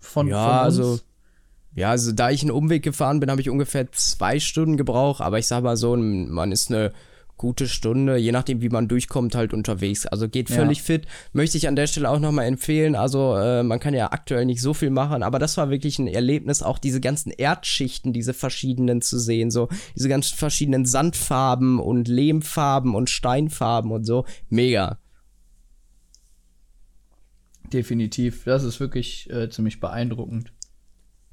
von, ja, von also ja, also da ich einen Umweg gefahren bin, habe ich ungefähr zwei Stunden gebraucht. Aber ich sag mal so, man ist eine gute Stunde, je nachdem, wie man durchkommt, halt unterwegs. Also geht völlig ja. fit. Möchte ich an der Stelle auch nochmal empfehlen. Also äh, man kann ja aktuell nicht so viel machen, aber das war wirklich ein Erlebnis, auch diese ganzen Erdschichten, diese verschiedenen zu sehen. So diese ganzen verschiedenen Sandfarben und Lehmfarben und Steinfarben und so. Mega. Definitiv. Das ist wirklich äh, ziemlich beeindruckend.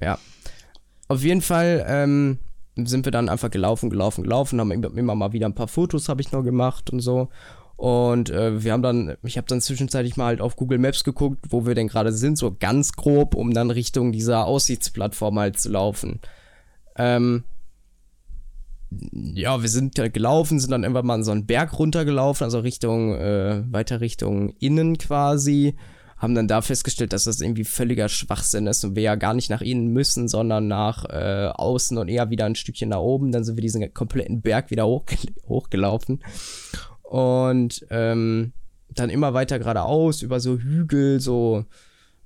Ja. Auf jeden Fall, ähm, sind wir dann einfach gelaufen, gelaufen, gelaufen, haben immer mal wieder ein paar Fotos habe ich noch gemacht und so. Und äh, wir haben dann, ich habe dann zwischenzeitlich mal halt auf Google Maps geguckt, wo wir denn gerade sind, so ganz grob, um dann Richtung dieser Aussichtsplattform halt zu laufen. Ähm, ja, wir sind da gelaufen, sind dann irgendwann mal so einen Berg runtergelaufen, also Richtung, äh, weiter Richtung innen quasi haben dann da festgestellt, dass das irgendwie völliger Schwachsinn ist und wir ja gar nicht nach innen müssen, sondern nach äh, außen und eher wieder ein Stückchen nach oben. Dann sind wir diesen kompletten Berg wieder hochge hochgelaufen und ähm, dann immer weiter geradeaus über so Hügel, so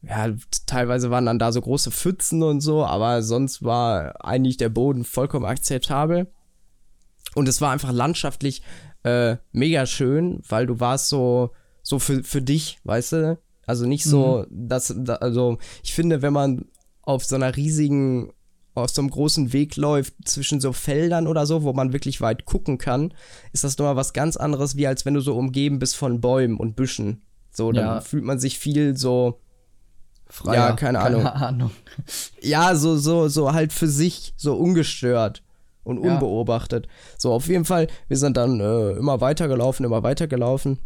ja, teilweise waren dann da so große Pfützen und so, aber sonst war eigentlich der Boden vollkommen akzeptabel. Und es war einfach landschaftlich äh, mega schön, weil du warst so, so für, für dich, weißt du? Also nicht so, mhm. dass, also ich finde, wenn man auf so einer riesigen, auf so einem großen Weg läuft zwischen so Feldern oder so, wo man wirklich weit gucken kann, ist das nochmal was ganz anderes, wie als wenn du so umgeben bist von Bäumen und Büschen. So, dann ja. fühlt man sich viel so, Freier, ja, keine, Ahnung. keine Ahnung. *laughs* Ja, so, so, so halt für sich, so ungestört und unbeobachtet. Ja. So, auf jeden Fall, wir sind dann äh, immer weitergelaufen, immer weitergelaufen.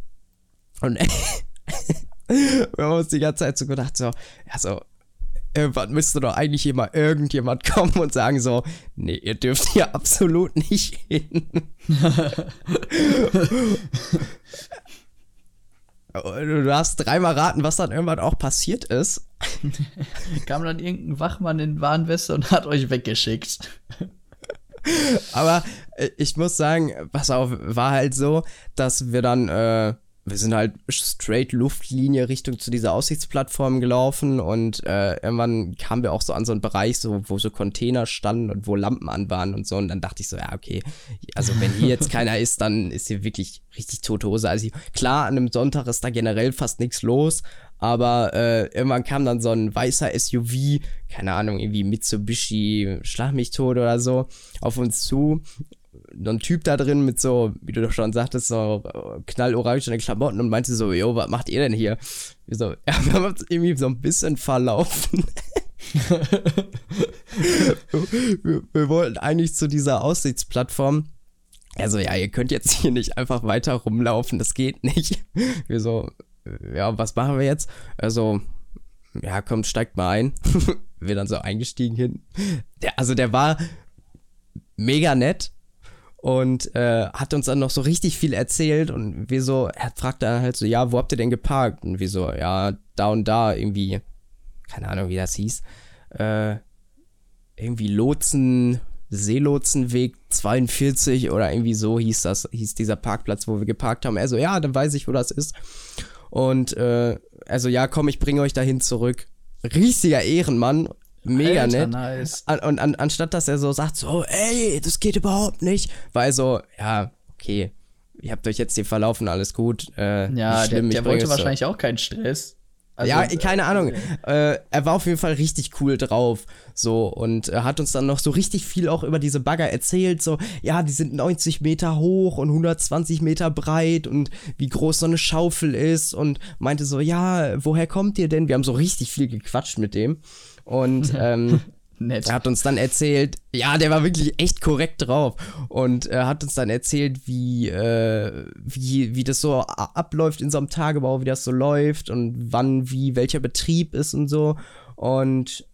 Und *laughs* Wir haben uns die ganze Zeit so gedacht, so, ja, so, irgendwann müsste doch eigentlich immer irgendjemand *laughs* kommen und sagen so, nee, ihr dürft hier absolut nicht hin. *laughs* Du darfst dreimal raten, was dann irgendwann auch passiert ist. *laughs* Kam dann irgendein Wachmann in Warnweste und hat euch weggeschickt. Aber äh, ich muss sagen, pass auf, war halt so, dass wir dann, äh, wir sind halt straight Luftlinie Richtung zu dieser Aussichtsplattform gelaufen und äh, irgendwann kamen wir auch so an so einen Bereich, so, wo so Container standen und wo Lampen an waren und so. Und dann dachte ich so, ja, okay, also wenn hier jetzt keiner ist, dann ist hier wirklich richtig tote Hose. Also klar, an einem Sonntag ist da generell fast nichts los, aber äh, irgendwann kam dann so ein weißer SUV, keine Ahnung, irgendwie Mitsubishi, Schlag mich tot oder so, auf uns zu. So ein Typ da drin mit so, wie du doch schon sagtest, so knallorangene Klamotten und meinte so, yo, was macht ihr denn hier? Wir so, *laughs* ja, wir haben uns irgendwie so ein bisschen verlaufen. *laughs* wir, wir wollten eigentlich zu dieser Aussichtsplattform. Also ja, ihr könnt jetzt hier nicht einfach weiter rumlaufen, das geht nicht. Wir so, ja, was machen wir jetzt? Also, ja, kommt, steigt mal ein. *laughs* wir dann so eingestiegen hin. Der, also der war mega nett und äh, hat uns dann noch so richtig viel erzählt und wir so, er fragt dann halt so, ja, wo habt ihr denn geparkt? Und wir so, ja, da und da irgendwie, keine Ahnung, wie das hieß, äh, irgendwie Lotsen, Seelotsenweg 42 oder irgendwie so hieß das, hieß dieser Parkplatz, wo wir geparkt haben. Er so, ja, dann weiß ich, wo das ist. Und äh, also ja, komm, ich bringe euch dahin zurück. Riesiger Ehrenmann, mega Alter, nett. Nice. An, und an, anstatt dass er so sagt, so, ey, das geht überhaupt nicht, weil so, ja, okay, ihr habt euch jetzt hier verlaufen, alles gut. Äh, ja, schlimm, der, der wollte wahrscheinlich auch keinen Stress. Also, ja, keine Ahnung. Äh, er war auf jeden Fall richtig cool drauf. So, und äh, hat uns dann noch so richtig viel auch über diese Bagger erzählt. So, ja, die sind 90 Meter hoch und 120 Meter breit und wie groß so eine Schaufel ist. Und meinte so, ja, woher kommt ihr denn? Wir haben so richtig viel gequatscht mit dem. Und *laughs* ähm. Er hat uns dann erzählt, ja, der war wirklich echt korrekt drauf und er hat uns dann erzählt, wie, äh, wie, wie das so abläuft in so einem Tagebau, wie das so läuft und wann, wie, welcher Betrieb ist und so. Und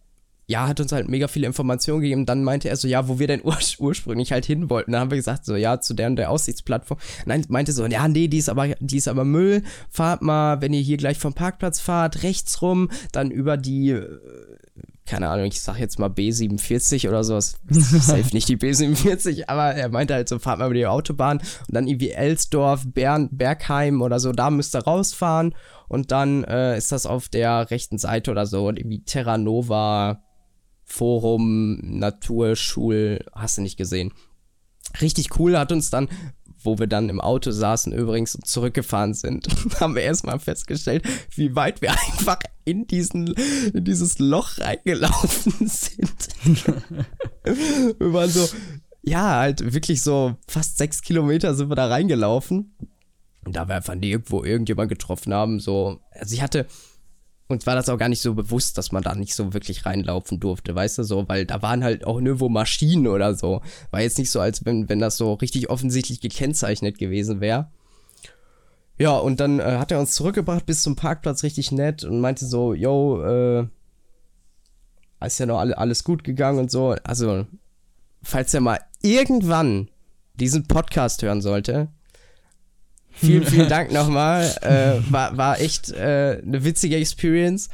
ja, hat uns halt mega viele Informationen gegeben. Dann meinte er so, ja, wo wir denn ur ursprünglich halt hin wollten. Dann haben wir gesagt, so, ja, zu der und der Aussichtsplattform. Nein, meinte so, ja, nee, die ist aber, die ist aber Müll. Fahrt mal, wenn ihr hier gleich vom Parkplatz fahrt, rechts rum, dann über die, äh, keine Ahnung, ich sag jetzt mal B47 oder sowas. Safe nicht die B47, aber er meinte halt so, fahrt mal über die Autobahn und dann irgendwie Elsdorf, Bern, Bergheim oder so, da müsst ihr rausfahren und dann äh, ist das auf der rechten Seite oder so und irgendwie Terra Nova, Forum, Naturschul, hast du nicht gesehen. Richtig cool, hat uns dann wo wir dann im Auto saßen übrigens und zurückgefahren sind, *laughs* haben wir erstmal festgestellt, wie weit wir *laughs* einfach in, diesen, in dieses Loch reingelaufen *laughs* sind. wir waren so, ja, halt wirklich so fast sechs Kilometer sind wir da reingelaufen. Und da wir einfach nirgendwo irgendjemand getroffen haben, so, also ich hatte, uns war das auch gar nicht so bewusst, dass man da nicht so wirklich reinlaufen durfte, weißt du, so, weil da waren halt auch nirgendwo Maschinen oder so. War jetzt nicht so, als wenn, wenn das so richtig offensichtlich gekennzeichnet gewesen wäre. Ja, und dann äh, hat er uns zurückgebracht bis zum Parkplatz richtig nett und meinte so, yo, äh, ist ja noch alle, alles gut gegangen und so. Also, falls er mal irgendwann diesen Podcast hören sollte, vielen, vielen Dank nochmal. Äh, war, war echt äh, eine witzige Experience.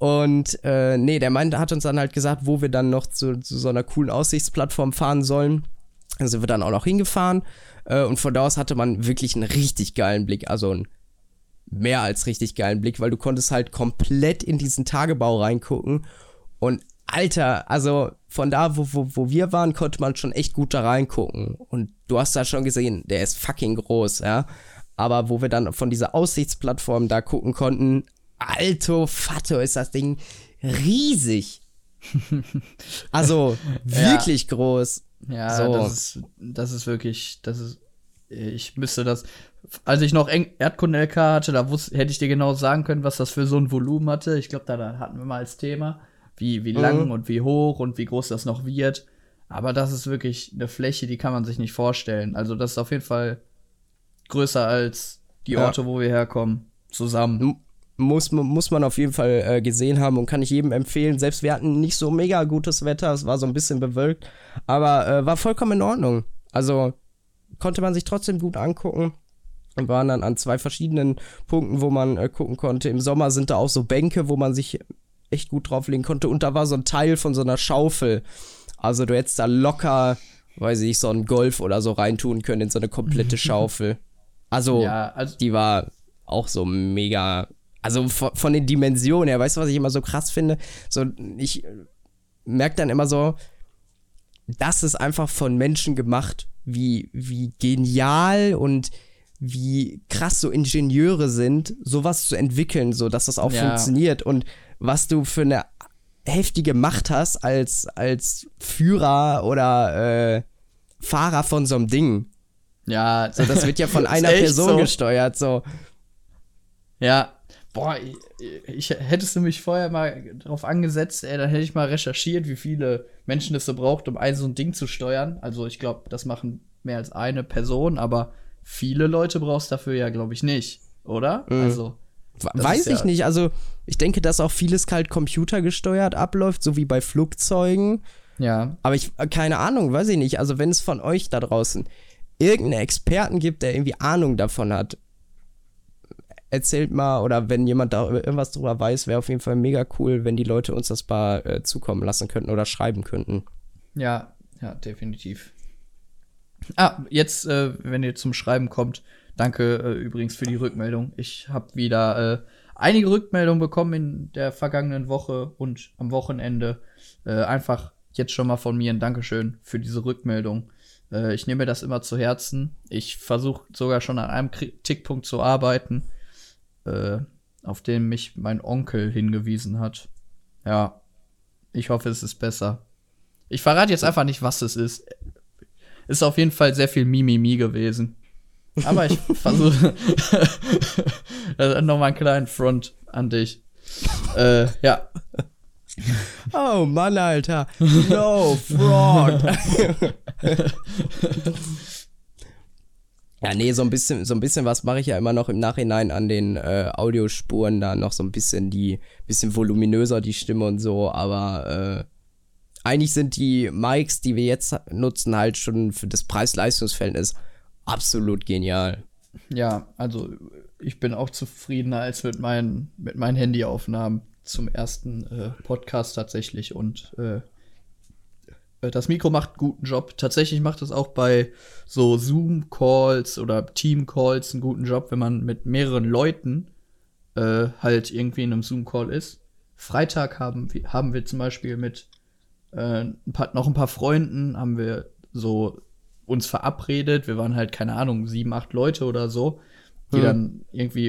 Und äh, nee, der Mann hat uns dann halt gesagt, wo wir dann noch zu, zu so einer coolen Aussichtsplattform fahren sollen. Da sind wir dann auch noch hingefahren. Äh, und von da aus hatte man wirklich einen richtig geilen Blick. Also einen mehr als richtig geilen Blick, weil du konntest halt komplett in diesen Tagebau reingucken. Und Alter, also von da, wo, wo, wo wir waren, konnte man schon echt gut da reingucken. Und du hast da schon gesehen, der ist fucking groß, ja. Aber wo wir dann von dieser Aussichtsplattform da gucken konnten, alto Fatto ist das Ding riesig. *laughs* also wirklich ja. groß. Ja, so. das, ist, das ist wirklich, das ist, ich müsste das, als ich noch Erdkunde-LK hatte, da wusste, hätte ich dir genau sagen können, was das für so ein Volumen hatte. Ich glaube, da, da, hatten wir mal als Thema, wie, wie lang mhm. und wie hoch und wie groß das noch wird. Aber das ist wirklich eine Fläche, die kann man sich nicht vorstellen. Also das ist auf jeden Fall größer als die Orte, ja. wo wir herkommen, zusammen. Muss, muss man auf jeden Fall äh, gesehen haben und kann ich jedem empfehlen. Selbst wir hatten nicht so mega gutes Wetter, es war so ein bisschen bewölkt, aber äh, war vollkommen in Ordnung. Also konnte man sich trotzdem gut angucken. Wir waren dann an zwei verschiedenen Punkten, wo man äh, gucken konnte. Im Sommer sind da auch so Bänke, wo man sich echt gut drauflegen konnte. Und da war so ein Teil von so einer Schaufel. Also du hättest da locker, weiß ich, so einen Golf oder so reintun können in so eine komplette *laughs* Schaufel. Also, Ja, also die war auch so mega. Also von, von den Dimensionen her, weißt du, was ich immer so krass finde? So, ich merke dann immer so, das ist einfach von Menschen gemacht, wie, wie genial und wie krass so Ingenieure sind, sowas zu entwickeln, so dass das auch Ja. funktioniert und was du für eine heftige Macht hast als, als Führer oder äh, Fahrer von so einem Ding. Ja, So, das wird ja von *laughs* einer Person so. gesteuert, so. Ja, boah, ich, ich, hättest du mich vorher mal drauf angesetzt, ey, dann hätte ich mal recherchiert, wie viele Menschen es so braucht, um ein so ein Ding zu steuern. Also ich glaube, das machen mehr als eine Person, aber viele Leute brauchst dafür ja, glaube ich, nicht, oder? Mhm. Also, Weiß ja- ich nicht. Also, ich denke, dass auch vieles halt computergesteuert abläuft, so wie bei Flugzeugen. ja. Aber ich, äh, keine Ahnung, weiß ich nicht. Also, wenn es von euch da draußen irgendeinen Experten gibt, der irgendwie Ahnung davon hat, erzählt mal, oder wenn jemand da irgendwas drüber weiß, wäre auf jeden Fall mega cool, wenn die Leute uns das mal äh, zukommen lassen könnten oder schreiben könnten. Ja, ja, definitiv. Ah, jetzt, äh, wenn ihr zum Schreiben kommt, danke äh, übrigens für die Rückmeldung. Ich habe wieder äh, einige Rückmeldungen bekommen in der vergangenen Woche und am Wochenende. Äh, einfach jetzt schon mal von mir ein Dankeschön für diese Rückmeldung. Äh, ich nehme mir das immer zu Herzen. Ich versuche sogar schon an einem Kritikpunkt zu arbeiten, äh, auf den mich mein Onkel hingewiesen hat. Ja, ich hoffe, es ist besser. Ich verrate jetzt einfach nicht, was es ist. Ist auf jeden Fall sehr viel Mimimi gewesen. Aber ich *laughs* versuche *laughs* nochmal einen kleinen Front an dich. Äh, ja. *laughs* Oh Mann, Alter. No, Fraud. *laughs* ja, nee, so ein bisschen, so ein bisschen was mache ich ja immer noch im Nachhinein an den äh, Audiospuren da noch so ein bisschen die, bisschen voluminöser die Stimme und so, aber äh, eigentlich sind die Mics, die wir jetzt nutzen, halt schon für das Preis-Leistungs-Verhältnis absolut genial. Ja, also ich bin auch zufriedener als mit meinen, mit meinen Handyaufnahmen zum ersten äh, Podcast tatsächlich. Und äh, das Mikro macht einen guten Job. Tatsächlich macht es auch bei so Zoom-Calls oder Team-Calls einen guten Job, wenn man mit mehreren Leuten äh, halt irgendwie in einem Zoom-Call ist. Freitag haben, wir- haben wir zum Beispiel mit äh, ein paar, noch ein paar Freunden haben wir so uns verabredet. Wir waren halt, keine Ahnung, sieben, acht Leute oder so, die Mhm. dann irgendwie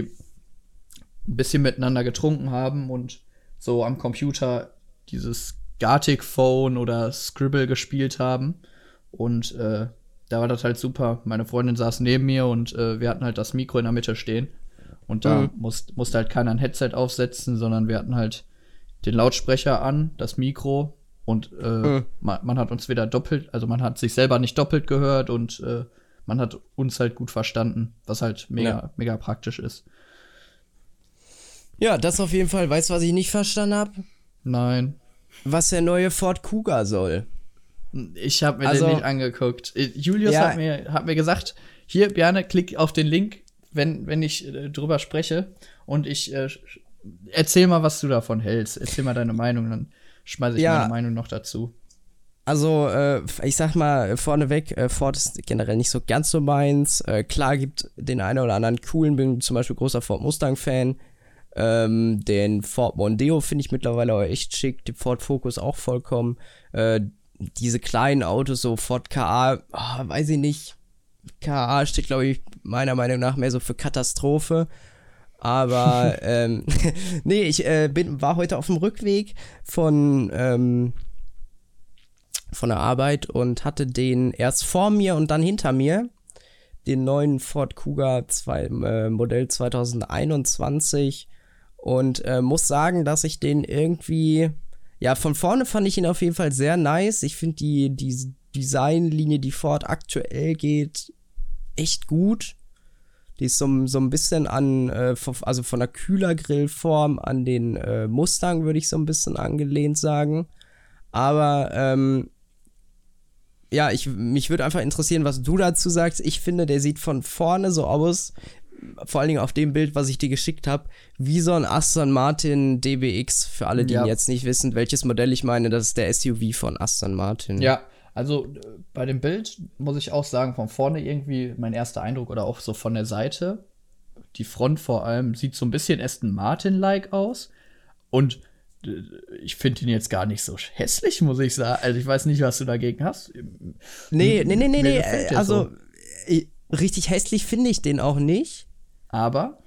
ein bisschen miteinander getrunken haben und so am Computer dieses Gartic Phone oder Scribble gespielt haben. Und äh, da war das halt super. Meine Freundin saß neben mir und äh, wir hatten halt das Mikro in der Mitte stehen. Und da Mhm. musste, halt keiner ein Headset aufsetzen, sondern wir hatten halt den Lautsprecher an, das Mikro und äh, Mhm. man, man hat uns wieder doppelt, also man hat sich selber nicht doppelt gehört und äh, man hat uns halt gut verstanden, was halt mega, Ja. mega praktisch ist. Ja, das auf jeden Fall. Weißt du, was ich nicht verstanden habe? Nein. Was der neue Ford Kuga soll. Ich habe mir Also- den nicht angeguckt. Äh, Julius Ja. hat, mir, hat mir gesagt, hier, Bjarne, klick auf den Link, wenn, wenn ich äh, drüber spreche. Und ich äh, erzähl mal, was du davon hältst. Erzähl mal deine Meinung, dann schmeiße ich Ja. meine Meinung noch dazu. Also, äh, ich sag mal vorneweg, äh, Ford ist generell nicht so ganz so meins. Äh, klar gibt den einen oder anderen coolen, bin zum Beispiel großer Ford Mustang-Fan. Ähm, den Ford Mondeo finde ich mittlerweile auch echt schick, den Ford Focus auch vollkommen. Äh, diese kleinen Autos, so Ford KA, ah, weiß ich nicht. KA steht, glaube ich, meiner Meinung nach mehr so für Katastrophe. Aber *laughs* ähm, *laughs* nee, ich äh, bin, war heute auf dem Rückweg von, ähm, von der Arbeit und hatte den erst vor mir und dann hinter mir. Den neuen Ford Kuga äh, Modell 2021 und äh, muss sagen, dass ich den irgendwie, ja, von vorne fand ich ihn auf jeden Fall sehr nice. Ich finde die, die Designlinie, die Ford aktuell geht, echt gut. Die ist so, so ein bisschen an, äh, also von der Kühlergrillform an den äh, Mustang, würde ich so ein bisschen angelehnt sagen. Aber ähm, ja, ich, mich würde einfach interessieren, was du dazu sagst. Ich finde, der sieht von vorne so aus, vor allen Dingen auf dem Bild, was ich dir geschickt habe, wie so ein Aston Martin DBX. Für alle, die Ja. jetzt nicht wissen, welches Modell ich meine, das ist der SUV von Aston Martin. Ja, also äh, bei dem Bild muss ich auch sagen, von vorne irgendwie mein erster Eindruck oder auch so von der Seite. Die Front vor allem sieht so ein bisschen Aston Martin-like aus. Und ich finde ihn jetzt gar nicht so hässlich, muss ich sagen. Also ich weiß nicht, was du dagegen hast. Nee, nee, nee, nee, nee. Also, so. äh, richtig hässlich finde ich den auch nicht. Aber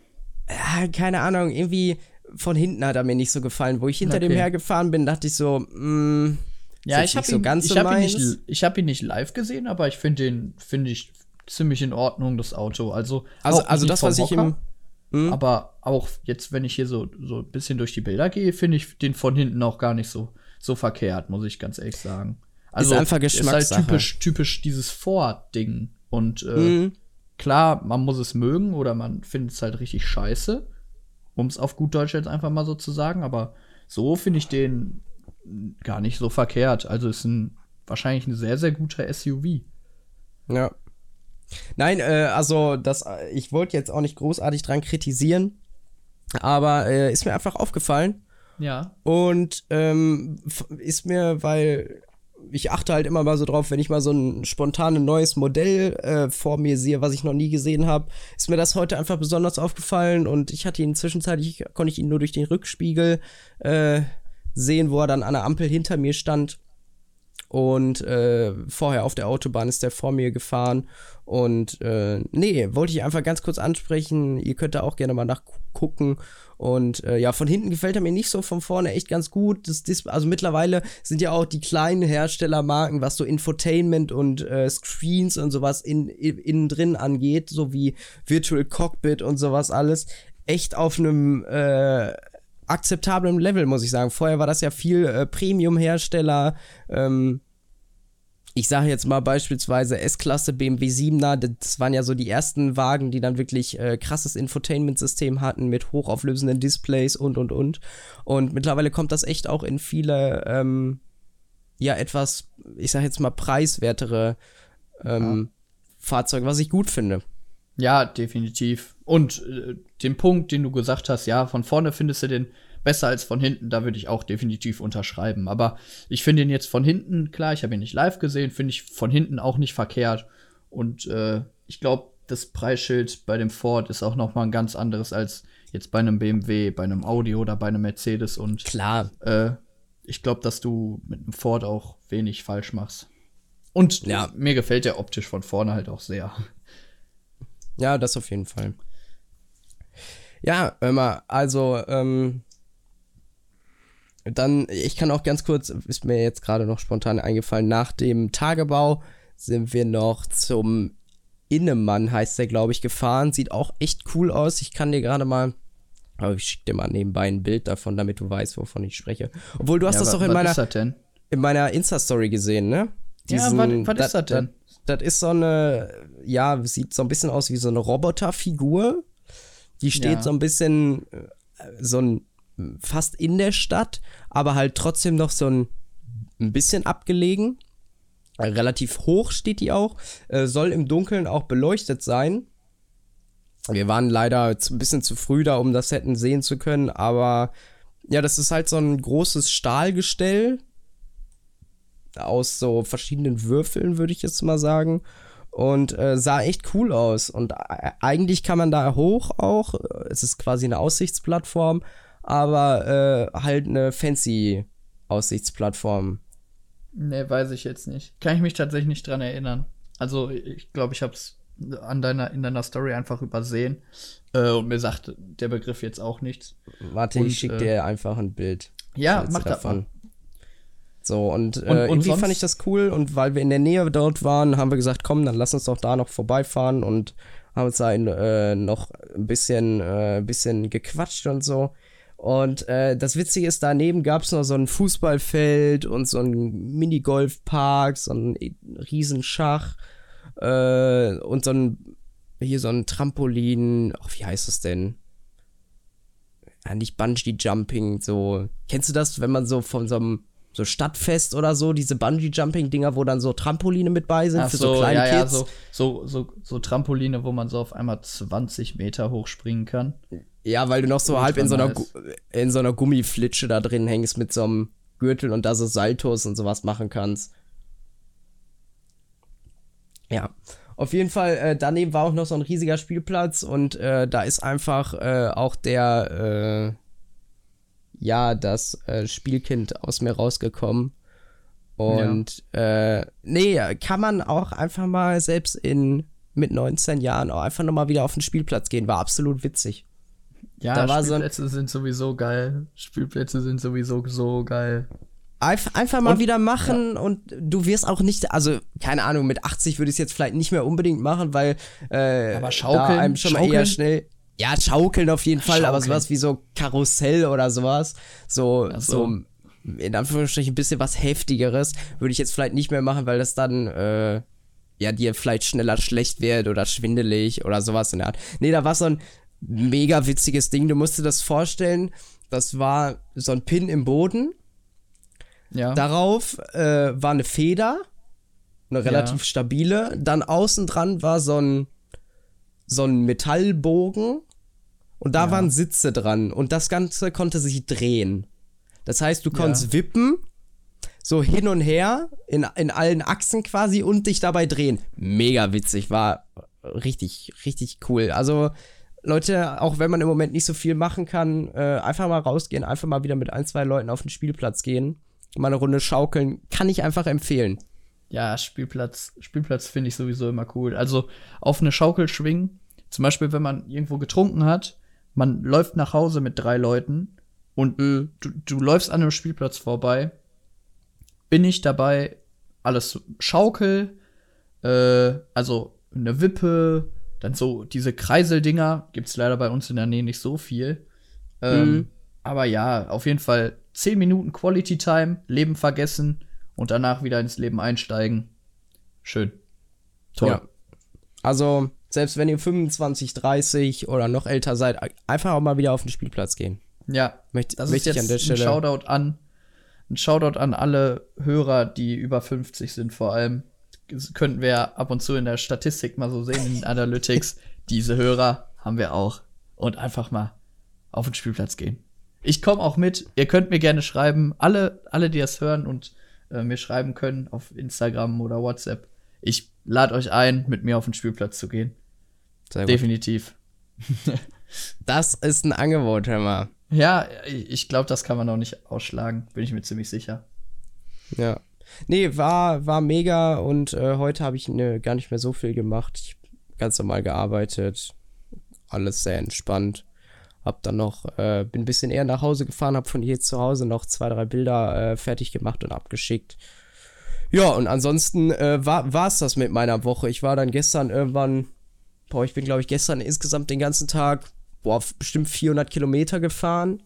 Ja, keine Ahnung, irgendwie von hinten hat er mir nicht so gefallen. Wo ich hinter dem Okay. hergefahren bin, dachte ich so, mh, ja, jetzt ich habe so ihn, ganz ich so hab ihn, nicht, ich hab ihn nicht live gesehen, aber ich finde den finde ich ziemlich in Ordnung das Auto. Also Also, also das, was ich im. Hm? Aber auch jetzt, wenn ich hier so, so ein bisschen durch die Bilder gehe, finde ich den von hinten auch gar nicht so, so verkehrt, muss ich ganz ehrlich sagen. Also einfach Ist Geschmackssache. halt typisch, typisch dieses Ford-Ding. Und äh, Mhm. Klar, man muss es mögen oder man findet es halt richtig scheiße, um es auf gut Deutsch jetzt einfach mal so zu sagen. Aber so finde ich den gar nicht so verkehrt. Also ist ein wahrscheinlich ein sehr, sehr guter SUV. Ja. Nein, äh, also das, ich wollte jetzt auch nicht großartig dran kritisieren, aber äh, ist mir einfach aufgefallen Ja. und ähm, ist mir, weil ich achte halt immer mal so drauf, wenn ich mal so ein spontanes neues Modell äh, vor mir sehe, was ich noch nie gesehen habe, ist mir das heute einfach besonders aufgefallen und ich hatte ihn zwischenzeitlich, konnte ich ihn nur durch den Rückspiegel äh, sehen, wo er dann an der Ampel hinter mir stand. Und äh, vorher auf der Autobahn ist der vor mir gefahren. Und äh, nee, wollte ich einfach ganz kurz ansprechen. Ihr könnt da auch gerne mal nachgucken. Und äh, ja, von hinten gefällt er mir nicht so, von vorne echt ganz gut. Das Dis also mittlerweile sind ja auch die kleinen Herstellermarken, was so Infotainment und äh, Screens und sowas in, in, innen drin angeht, so wie Virtual Cockpit und sowas alles, echt auf einem akzeptablen Level, muss ich sagen. Vorher war das ja viel äh, Premium-Hersteller. Ähm, ich sage jetzt mal beispielsweise S-Klasse BMW 7er, das waren ja so die ersten Wagen, die dann wirklich äh, krasses Infotainment-System hatten mit hochauflösenden Displays und und und. Und mittlerweile kommt das echt auch in viele, ähm, ja, etwas, ich sage jetzt mal preiswertere ähm, Fahrzeuge, was ich gut finde. Ja, definitiv. Und äh, den Punkt, den du gesagt hast, ja, von vorne findest du den besser als von hinten, da würde ich auch definitiv unterschreiben. Aber ich finde ihn jetzt von hinten, klar, ich habe ihn nicht live gesehen, finde ich von hinten auch nicht verkehrt. Und äh, ich glaube, das Preisschild bei dem Ford ist auch noch mal ein ganz anderes als jetzt bei einem BMW, bei einem Audi oder bei einem Mercedes. Und Klar, äh, ich glaube, dass du mit einem Ford auch wenig falsch machst. Und Ja. mir gefällt der optisch von vorne halt auch sehr. Ja, das auf jeden Fall. Ja, immer, also, ähm, dann, ich kann auch ganz kurz, ist mir jetzt gerade noch spontan eingefallen, nach dem Tagebau sind wir noch zum Innemann, heißt der, glaube ich, gefahren. Sieht auch echt cool aus. Ich kann dir gerade mal, aber ich schicke dir mal nebenbei ein Bild davon, damit du weißt, wovon ich spreche. Obwohl, du hast Ja, das doch in meiner, in meiner Insta-Story gesehen, ne? Ja, Diesen- was- was ist das denn? Das, ist so eine, ja, sieht so ein bisschen aus wie so eine Roboterfigur. Die steht Ja. so ein bisschen, äh, so ein, fast in der Stadt, aber halt trotzdem noch so ein, ein bisschen abgelegen. Relativ hoch steht die auch. Äh, soll im Dunkeln auch beleuchtet sein. Wir waren leider ein bisschen zu früh da, um das hätten sehen zu können, aber ja, das ist halt so ein großes Stahlgestell aus so verschiedenen Würfeln, würde ich jetzt mal sagen. Und äh, sah echt cool aus. Und äh, eigentlich kann man da hoch auch. Es ist quasi eine Aussichtsplattform, aber äh, halt eine fancy Aussichtsplattform. Nee, weiß ich jetzt nicht. Kann ich mich tatsächlich nicht dran erinnern. Also, ich glaube, ich habe es an deiner, in deiner Story einfach übersehen. Äh, und mir sagt der Begriff jetzt auch nichts. Warte, Und, ich schicke äh, dir einfach ein Bild. Ja, mach das mal. So, und, äh, und irgendwie sonst- fand ich das cool und weil wir in der Nähe dort waren, haben wir gesagt, komm, dann lass uns doch da noch vorbeifahren und haben uns da in, äh, noch ein bisschen, äh, bisschen gequatscht und so. Und äh, das Witzige ist, daneben gab es noch so ein Fußballfeld und so ein Minigolfpark, so ein Riesenschach äh, und so ein, hier so ein Trampolin, ach, wie heißt es denn? Ja, nicht Bungee Jumping, so. Kennst du das, wenn man so von so einem so Stadtfest oder so, diese Bungee-Jumping-Dinger, wo dann so Trampoline mit bei sind Ach für so, kleine ja, Kids. Ja, so, so, so, so Trampoline, wo man so auf einmal 20 Meter hochspringen kann. Ja, weil du noch so halb in so, einer, in so einer Gummiflitsche da drin hängst mit so einem Gürtel und da so Saltos und sowas machen kannst. Ja. Auf jeden Fall, äh, daneben war auch noch so ein riesiger Spielplatz und äh, da ist einfach äh, auch der, äh, ja, das äh, Spielkind aus mir rausgekommen. Und äh, nee, kann man auch einfach mal selbst in mit 19 Jahren auch einfach nochmal wieder auf den Spielplatz gehen. War absolut witzig. Ja, Da war so ein- Spielplätze sind sowieso geil. Spielplätze sind sowieso so geil. Einf einfach mal Und- wieder machen und du wirst auch nicht, also keine Ahnung, mit 80 würde ich es jetzt vielleicht nicht mehr unbedingt machen, weil äh, Aber da schaukeln? einem schon mal eher Schaukeln? schnell. Ja, schaukeln auf jeden Fall, aber Schaukeln. sowas wie so Karussell oder sowas, so, so. so. in Anführungsstrichen ein bisschen was heftigeres, würde ich jetzt vielleicht nicht mehr machen, weil das dann äh, ja dir vielleicht schneller schlecht wird oder schwindelig oder sowas in der Art. Nee, da war so ein mega witziges Ding. Du musst dir das vorstellen, das war so ein Pin im Boden Ja. Darauf äh, war eine Feder, eine relativ stabile. Dann außen dran war so ein, so ein Metallbogen und da Ja. waren Sitze dran und das Ganze konnte sich drehen. Das heißt, du Ja. konntest wippen, so hin und her, in, in allen Achsen quasi und dich dabei drehen. Mega witzig, war richtig, richtig cool. Also, Leute, auch wenn man im Moment nicht so viel machen kann, äh, einfach mal rausgehen, einfach mal wieder mit ein, zwei Leuten auf den Spielplatz gehen, mal eine Runde schaukeln, kann ich einfach empfehlen. Ja, Spielplatz, Spielplatz finde ich sowieso immer cool. Also auf eine Schaukel schwingen, zum Beispiel, wenn man irgendwo getrunken hat, man läuft nach Hause mit drei Leuten und du, du läufst an einem Spielplatz vorbei, bin ich dabei, alles Schaukel, äh, also eine Wippe, dann so diese Kreiseldinger, gibt's leider bei uns in der Nähe nicht so viel. Ähm, Mhm. Aber ja, auf jeden Fall 10 Minuten Quality Time, Leben vergessen und danach wieder ins Leben einsteigen. Schön. Toll. Ja. Also, selbst wenn ihr 25, 30 oder noch älter seid, einfach auch mal wieder auf den Spielplatz gehen. Ja, Möchte, das ist möchte jetzt ich an der ein Stelle. Shoutout an. Ein Shoutout an alle Hörer, die über 50 sind, vor allem. Das könnten wir ab und zu in der Statistik mal so sehen, in Analytics. *laughs* Diese Hörer haben wir auch. Und einfach mal auf den Spielplatz gehen. Ich komme auch mit. Ihr könnt mir gerne schreiben. Alle, alle die das hören und äh, mir schreiben können auf Instagram oder WhatsApp. Ich lade euch ein, mit mir auf den Spielplatz zu gehen. Definitiv. *laughs* Das ist ein Angebot, hör mal. Ja, ich glaube, das kann man auch nicht ausschlagen. Bin ich mir ziemlich sicher. Ja. Nee, war, war mega und äh, heute habe ich ne, gar nicht mehr so viel gemacht. Ich ganz normal gearbeitet. Alles sehr entspannt. Hab dann noch, äh, bin ein bisschen eher nach Hause gefahren, hab von hier zu Hause noch zwei, drei Bilder äh, fertig gemacht und abgeschickt. Ja, und ansonsten äh, war es das mit meiner Woche. Ich war dann gestern irgendwann, boah, ich bin glaube ich gestern insgesamt den ganzen Tag, boah, bestimmt 400 Kilometer gefahren.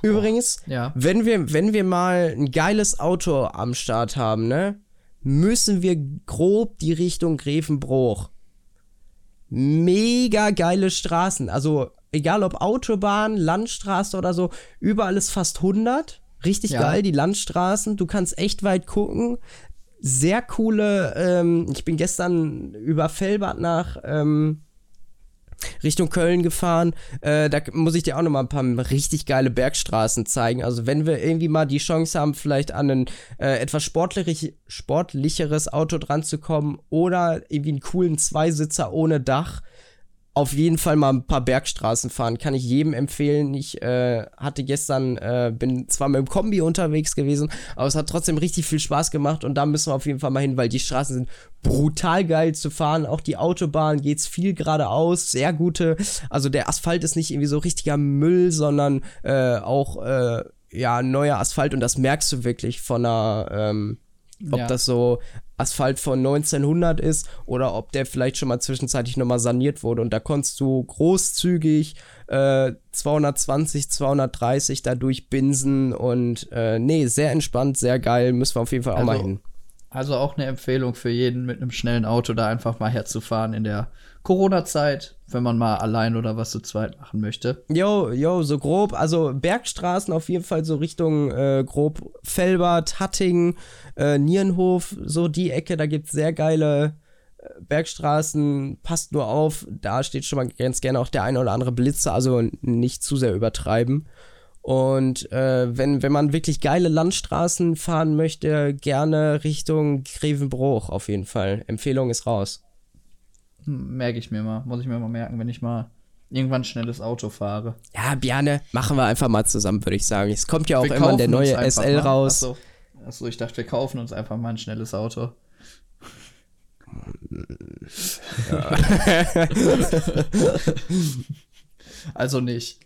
Übrigens, Ja. wenn wir, wenn wir mal ein geiles Auto am Start haben, ne, müssen wir grob die Richtung Grevenbruch. Mega geile Straßen. Also, egal ob Autobahn, Landstraße oder so, überall ist fast 100. Richtig Ja. geil, die Landstraßen. Du kannst echt weit gucken. Sehr coole, ähm, ich bin gestern über Fellbad nach, ähm, Richtung Köln gefahren. Äh, da muss ich dir auch noch mal ein paar richtig geile Bergstraßen zeigen. Also wenn wir irgendwie mal die Chance haben, vielleicht an ein äh, etwas sportlich, sportlicheres Auto dran zu kommen oder irgendwie einen coolen Zweisitzer ohne Dach, auf jeden Fall mal ein paar Bergstraßen fahren. Kann ich jedem empfehlen. Ich äh, hatte gestern, äh, bin zwar mit dem Kombi unterwegs gewesen, aber es hat trotzdem richtig viel Spaß gemacht und da müssen wir auf jeden Fall mal hin, weil die Straßen sind brutal geil zu fahren. Auch die Autobahn geht's viel geradeaus, sehr gute. Also der Asphalt ist nicht irgendwie so richtiger Müll, sondern äh, auch äh, ja neuer Asphalt und das merkst du wirklich von einer ähm, ob Ja. das so Asphalt von 1900 ist oder ob der vielleicht schon mal zwischenzeitlich nochmal saniert wurde. Und da konntest du großzügig äh, 220, 230 da durchbinsen und äh, nee, sehr entspannt, sehr geil. Müssen wir auf jeden Fall auch mal Also, hin. Also auch eine Empfehlung für jeden mit einem schnellen Auto, da einfach mal herzufahren in der Corona-Zeit, wenn man mal allein oder was zu zweit machen möchte. Jo, jo, so grob, also Bergstraßen auf jeden Fall so Richtung äh, grob Felbert, Hattingen, äh, Nierenhof, so die Ecke, da gibt's sehr geile äh, Bergstraßen, passt nur auf, da steht schon mal ganz gerne auch der eine oder andere Blitzer, also nicht zu sehr übertreiben. Und äh, wenn, wenn man wirklich geile Landstraßen fahren möchte, gerne Richtung Grevenbruch auf jeden Fall. Empfehlung ist raus. Merke ich mir mal. Muss ich mir mal merken, wenn ich mal irgendwann schnelles Auto fahre. Ja, Bjane, machen wir einfach mal zusammen, würde ich sagen. Es kommt ja auch wir immer der neue SL mal. raus. Achso. Achso, ich dachte, wir kaufen uns einfach mal ein schnelles Auto. Ja. *laughs* also nicht.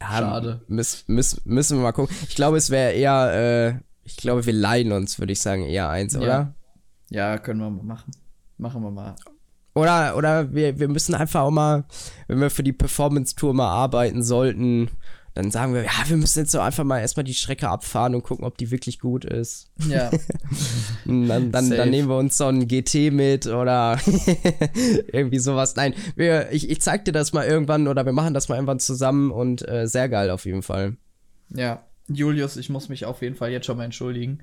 Ja, Schade. Müß, müß, müssen wir mal gucken. Ich glaube, es wäre eher, äh, ich glaube, wir leihen uns, würde ich sagen, eher eins, oder? Ja. ja, können wir mal machen. Machen wir mal. Oder, oder wir, wir müssen einfach auch mal, wenn wir für die Performance-Tour mal arbeiten sollten, dann sagen wir, ja, wir müssen jetzt so einfach mal erstmal die Strecke abfahren und gucken, ob die wirklich gut ist. Ja. *laughs* dann, dann, dann, nehmen wir uns so einen GT mit oder *laughs* irgendwie sowas. Nein, wir, ich, ich zeig dir das mal irgendwann oder wir machen das mal irgendwann zusammen und äh, sehr geil auf jeden Fall. Ja, Julius, ich muss mich auf jeden Fall jetzt schon mal entschuldigen.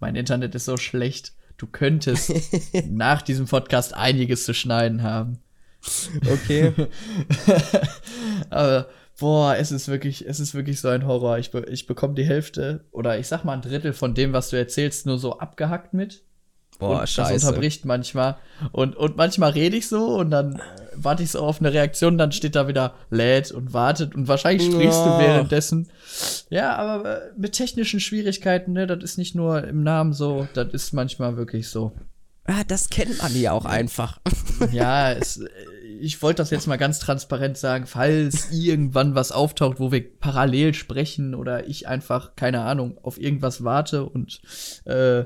Mein Internet ist so schlecht. Du könntest *laughs* nach diesem Podcast einiges zu schneiden haben. Okay. *laughs* Aber boah, es ist wirklich, es ist wirklich so ein Horror. Ich, be ich bekomme die Hälfte oder ich sag mal ein Drittel von dem, was du erzählst, nur so abgehackt mit. Boah, und scheiße. Das unterbricht manchmal. Und, und manchmal rede ich so und dann warte ich so auf eine Reaktion, dann steht da wieder lädt und wartet und wahrscheinlich sprichst oh. du währenddessen. Ja, aber äh, mit technischen Schwierigkeiten, ne, das ist nicht nur im Namen so, das ist manchmal wirklich so. Ja, das kennt man ja auch einfach. *laughs* Ja, es, ich wollte das jetzt mal ganz transparent sagen, falls irgendwann was auftaucht, wo wir parallel sprechen oder ich einfach, keine Ahnung, auf irgendwas warte und äh,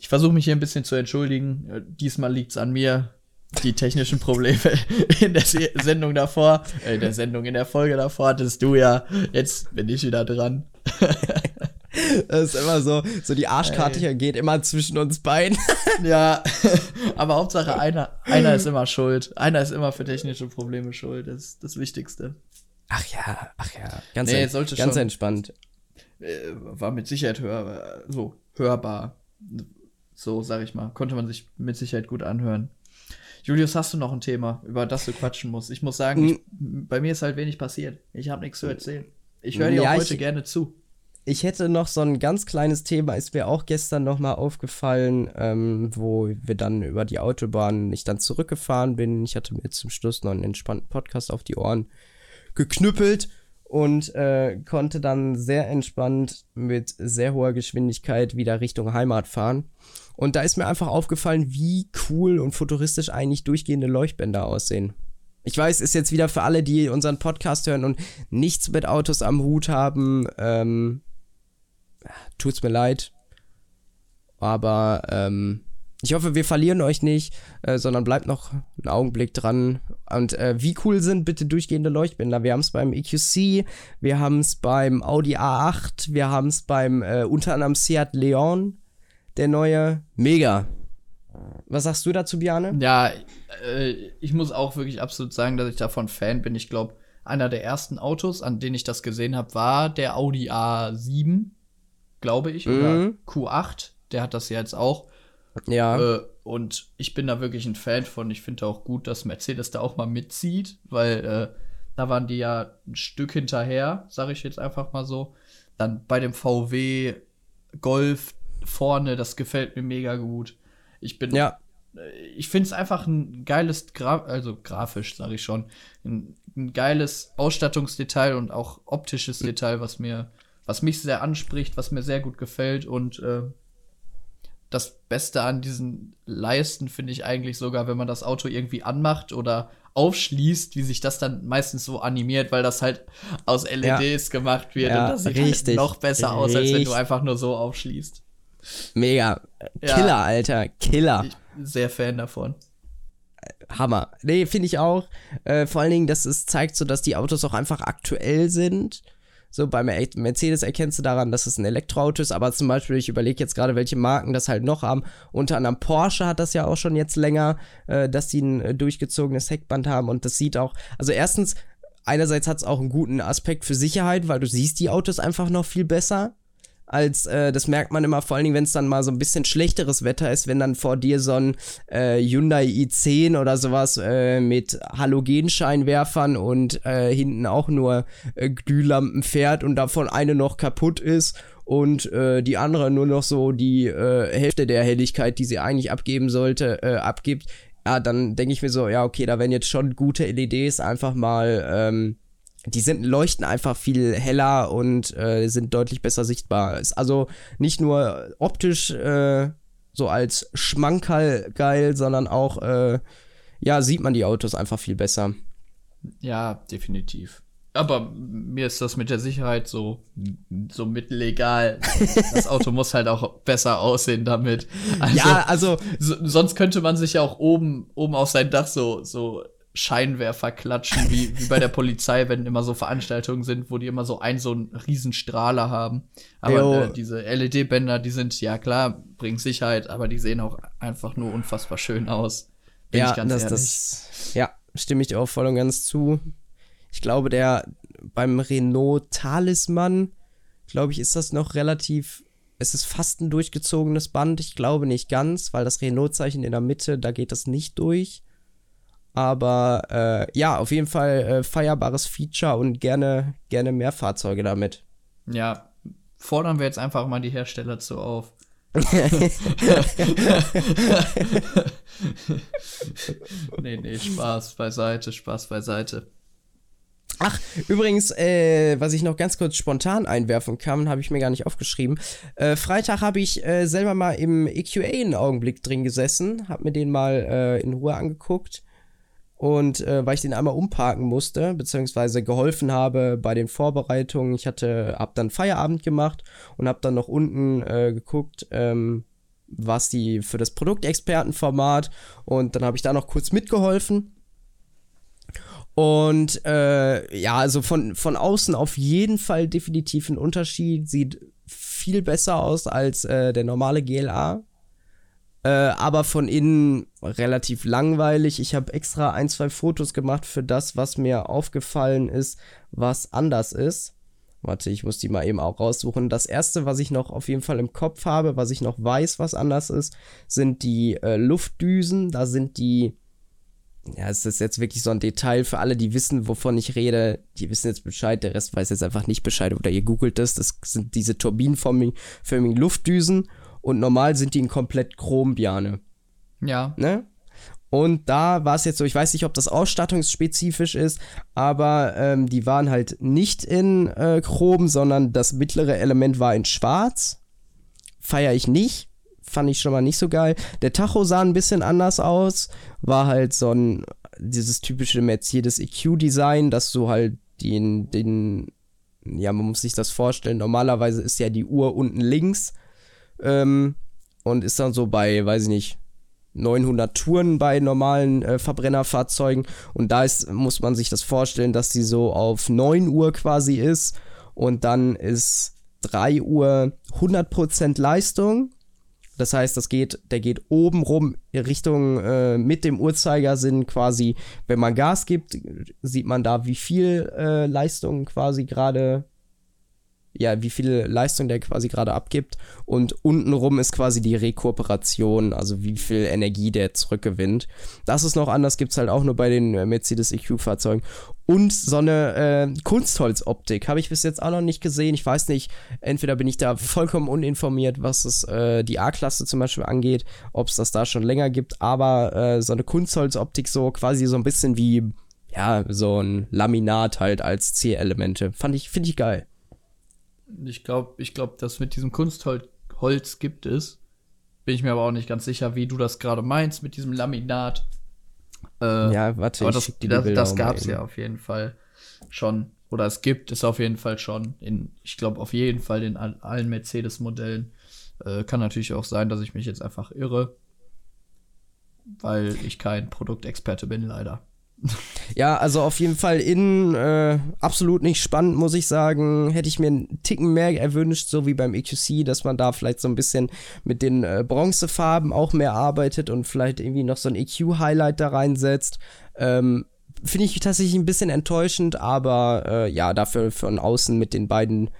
ich versuche mich hier ein bisschen zu entschuldigen. Äh, diesmal liegt es an mir. Die technischen Probleme *laughs* in der Sendung davor, äh, in der Sendung in der Folge davor hattest du ja. Jetzt bin ich wieder dran. *laughs* Das ist immer so, so die Arschkarte hier geht immer zwischen uns beiden. *laughs* Ja, aber Hauptsache einer, einer ist immer schuld. Einer ist immer für technische Probleme schuld. Das ist das Wichtigste. Ach ja, ach ja. Ganz, nee, sollte ganz schon, entspannt. Äh, war mit Sicherheit hör, so hörbar. So, sag ich mal. Konnte man sich mit Sicherheit gut anhören. Julius, hast du noch ein Thema, über das du quatschen musst? Ich muss sagen, ich, bei mir ist halt wenig passiert. Ich habe nichts zu erzählen. Ich höre dir ja, auch heute ich, gerne zu. Ich hätte noch so ein ganz kleines Thema, ist mir auch gestern nochmal aufgefallen, ähm, wo wir dann über die Autobahn, ich dann zurückgefahren bin. Ich hatte mir zum Schluss noch einen entspannten Podcast auf die Ohren geknüppelt und äh, konnte dann sehr entspannt mit sehr hoher Geschwindigkeit wieder Richtung Heimat fahren. Und da ist mir einfach aufgefallen, wie cool und futuristisch eigentlich durchgehende Leuchtbänder aussehen. Ich weiß, ist jetzt wieder für alle, die unseren Podcast hören und nichts mit Autos am Hut haben, ähm, tut's mir leid. Aber ähm, ich hoffe, wir verlieren euch nicht, äh, sondern bleibt noch einen Augenblick dran. Und äh, wie cool sind bitte durchgehende Leuchtbänder? Wir haben es beim EQC, wir haben es beim Audi A8, wir haben es beim äh, unter anderem Seat Leon, der neue. Mega. Was sagst du dazu, Biane? Ja, äh, ich muss auch wirklich absolut sagen, dass ich davon Fan bin. Ich glaube, einer der ersten Autos, an denen ich das gesehen habe, war der Audi A7 glaube ich, oder mhm. Q8, der hat das ja jetzt auch. Ja. Äh, und ich bin da wirklich ein Fan von. Ich finde auch gut, dass Mercedes da auch mal mitzieht, weil äh, da waren die ja ein Stück hinterher, sage ich jetzt einfach mal so. Dann bei dem VW Golf vorne, das gefällt mir mega gut. Ich bin ja äh, ich finde es einfach ein geiles, Gra also grafisch, sage ich schon, ein, ein, geiles Ausstattungsdetail und auch optisches Detail, was mir was mich sehr anspricht, was mir sehr gut gefällt und äh, das Beste an diesen Leisten finde ich eigentlich sogar, wenn man das Auto irgendwie anmacht oder aufschließt, wie sich das dann meistens so animiert, weil das halt aus LEDs ja. gemacht wird ja, und das sieht halt noch besser aus, als wenn du einfach nur so aufschließt. Mega. Killer, ja. Alter. Killer. Ich bin sehr Fan davon. Hammer. Nee, finde ich auch. Äh, vor allen Dingen, dass es zeigt so, dass die Autos auch einfach aktuell sind So, bei Mercedes erkennst du daran, dass es ein Elektroauto ist, aber zum Beispiel, ich überlege jetzt gerade, welche Marken das halt noch haben. Unter anderem Porsche hat das ja auch schon jetzt länger, äh, dass sie ein äh, durchgezogenes Heckband haben und das sieht auch, also erstens, einerseits hat es auch einen guten Aspekt für Sicherheit, weil du siehst die Autos einfach noch viel besser als äh, das merkt man immer vor allen Dingen, wenn es dann mal so ein bisschen schlechteres Wetter ist, wenn dann vor dir so ein äh, Hyundai i10 oder sowas äh, mit Halogenscheinwerfern und äh, hinten auch nur äh, Glühlampen fährt und davon eine noch kaputt ist und äh, die andere nur noch so die äh, Hälfte der Helligkeit, die sie eigentlich abgeben sollte, äh, abgibt. Ja, dann denke ich mir so, ja, okay, da werden jetzt schon gute LEDs einfach mal ähm, die sind, leuchten einfach viel heller und äh, sind deutlich besser sichtbar. Ist also nicht nur optisch äh, so als Schmankerl geil, sondern auch, äh, ja, sieht man die Autos einfach viel besser. Ja, definitiv. Aber mir ist das mit der Sicherheit so, so mittellegal. *laughs* Das Auto muss halt auch besser aussehen damit. Also, ja, also. So, sonst könnte man sich ja auch oben, oben auf sein Dach so, so Scheinwerfer klatschen, wie, wie bei der Polizei, wenn immer so Veranstaltungen sind, wo die immer so einen so einen Strahler haben. Aber äh, diese LED-Bänder, die sind, ja klar, bringen Sicherheit, aber die sehen auch einfach nur unfassbar schön aus. Bin ja, das, das, ja, stimme ich dir auch voll und ganz zu. Ich glaube, der beim Renault Talisman, glaube ich, ist das noch relativ es ist fast ein durchgezogenes Band. Ich glaube nicht ganz, weil das Renault-Zeichen in der Mitte, da geht das nicht durch. Aber äh, ja, auf jeden Fall äh, feierbares Feature und gerne, gerne mehr Fahrzeuge damit. Ja, fordern wir jetzt einfach mal die Hersteller zu auf. *laughs* nee, nee, Spaß beiseite, Spaß beiseite. Ach, übrigens, äh, was ich noch ganz kurz spontan einwerfen kann, habe ich mir gar nicht aufgeschrieben. Äh, Freitag habe ich äh, selber mal im EQA einen Augenblick drin gesessen, habe mir den mal äh, in Ruhe angeguckt. Und äh, weil ich den einmal umparken musste, beziehungsweise geholfen habe bei den Vorbereitungen, ich hatte, hab dann Feierabend gemacht und hab dann noch unten äh, geguckt, ähm, was die für das Produktexpertenformat und dann habe ich da noch kurz mitgeholfen. Und äh, ja, also von, von außen auf jeden Fall definitiv ein Unterschied. Sieht viel besser aus als äh, der normale GLA. Äh, aber von innen relativ langweilig. Ich habe extra ein, zwei Fotos gemacht für das, was mir aufgefallen ist, was anders ist. Warte, ich muss die mal eben auch raussuchen. Das erste, was ich noch auf jeden Fall im Kopf habe, was ich noch weiß, was anders ist, sind die äh, Luftdüsen. Da sind die. Ja, es ist jetzt wirklich so ein Detail für alle, die wissen, wovon ich rede. Die wissen jetzt Bescheid, der Rest weiß jetzt einfach nicht Bescheid oder ihr googelt das. Das sind diese turbinenförmigen Luftdüsen und normal sind die in komplett Chrom, Bjane. Ja. Ne? Und da war es jetzt so, ich weiß nicht, ob das ausstattungsspezifisch ist, aber ähm, die waren halt nicht in äh, Chrom, sondern das mittlere Element war in Schwarz. Feier ich nicht. Fand ich schon mal nicht so geil. Der Tacho sah ein bisschen anders aus. War halt so ein, dieses typische Mercedes EQ-Design, dass du halt den, den, ja, man muss sich das vorstellen. Normalerweise ist ja die Uhr unten links ähm, und ist dann so bei, weiß ich nicht, 900 Touren bei normalen äh, Verbrennerfahrzeugen. Und da ist, muss man sich das vorstellen, dass die so auf 9 Uhr quasi ist. Und dann ist 3 Uhr 100% Leistung. Das heißt, das geht, der geht oben rum Richtung äh, mit dem Uhrzeigersinn quasi. Wenn man Gas gibt, sieht man da, wie viel äh, Leistung quasi gerade ja, wie viel Leistung der quasi gerade abgibt. Und untenrum ist quasi die Rekuperation, also wie viel Energie der zurückgewinnt. Das ist noch anders, gibt es halt auch nur bei den äh, Mercedes EQ-Fahrzeugen. Und so eine äh, Kunstholzoptik habe ich bis jetzt auch noch nicht gesehen. Ich weiß nicht, entweder bin ich da vollkommen uninformiert, was es äh, die A-Klasse zum Beispiel angeht, ob es das da schon länger gibt, aber äh, so eine Kunstholzoptik so quasi so ein bisschen wie ja, so ein Laminat halt als C-Elemente. Fand ich, finde ich geil. Ich glaube, ich glaub, dass mit diesem Kunstholz gibt es. Bin ich mir aber auch nicht ganz sicher, wie du das gerade meinst mit diesem Laminat. Äh, ja, warte, aber das, das, das gab es ja auf jeden Fall schon. Oder es gibt es auf jeden Fall schon. In, ich glaube, auf jeden Fall in allen Mercedes-Modellen. Äh, kann natürlich auch sein, dass ich mich jetzt einfach irre. Weil ich kein Produktexperte bin, leider. Ja, also auf jeden Fall innen äh, absolut nicht spannend, muss ich sagen. Hätte ich mir einen Ticken mehr erwünscht, so wie beim EQC, dass man da vielleicht so ein bisschen mit den äh, Bronzefarben auch mehr arbeitet und vielleicht irgendwie noch so ein EQ-Highlight da reinsetzt. Ähm, Finde ich tatsächlich ein bisschen enttäuschend, aber äh, ja, dafür von außen mit den beiden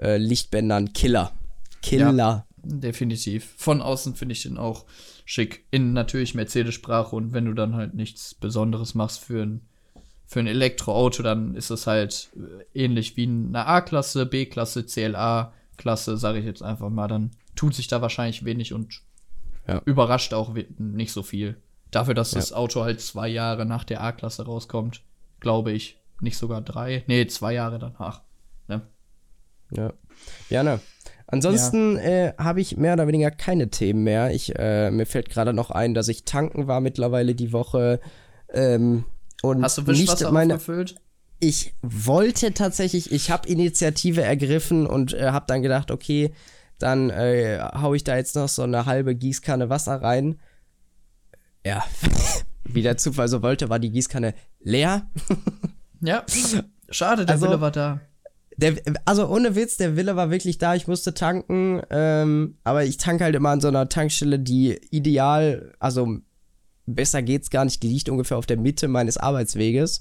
äh, Lichtbändern Killer. Killer. Ja, definitiv. Von außen finde ich den auch schick. In natürlich Mercedes-Sprache und wenn du dann halt nichts Besonderes machst für ein, für ein Elektroauto, dann ist es halt äh, ähnlich wie eine A-Klasse, B-Klasse, CLA-Klasse, sage ich jetzt einfach mal. Dann tut sich da wahrscheinlich wenig und ja. überrascht auch nicht so viel. Dafür, dass ja. das Auto halt zwei Jahre nach der A-Klasse rauskommt, glaube ich. Nicht sogar drei. Nee, zwei Jahre danach. Ne? Ja. Ja, ne. Ansonsten ja. äh, habe ich mehr oder weniger keine Themen mehr. Ich, äh, mir fällt gerade noch ein, dass ich tanken war mittlerweile die Woche. Ähm, und Hast du Wischwasser meine, aufgefüllt? Ich wollte tatsächlich, ich habe Initiative ergriffen und äh, habe dann gedacht, okay, dann äh, hau ich da jetzt noch so eine halbe Gießkanne Wasser rein. Ja, *laughs* wie der Zufall so wollte, war die Gießkanne leer. ja, *laughs* schade, der also, Wille war da. Der, also ohne Witz, der Wille war wirklich da, ich musste tanken, ähm, aber ich tanke halt immer an so einer Tankstelle, die ideal, also besser geht's gar nicht, die liegt ungefähr auf der Mitte meines Arbeitsweges.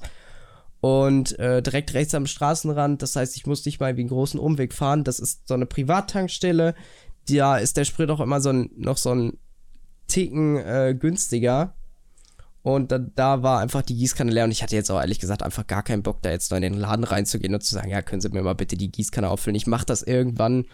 Und äh, direkt rechts am Straßenrand, das heißt, ich muss nicht mal wie einen großen Umweg fahren, das ist so eine Privattankstelle, da ist der Sprit auch immer so ein, noch so ein Ticken äh, günstiger und da, da, war einfach die Gießkanne leer und ich hatte jetzt auch ehrlich gesagt einfach gar keinen Bock, da jetzt noch in den Laden reinzugehen und zu sagen, ja, können Sie mir mal bitte die Gießkanne auffüllen. Ich mache das irgendwann.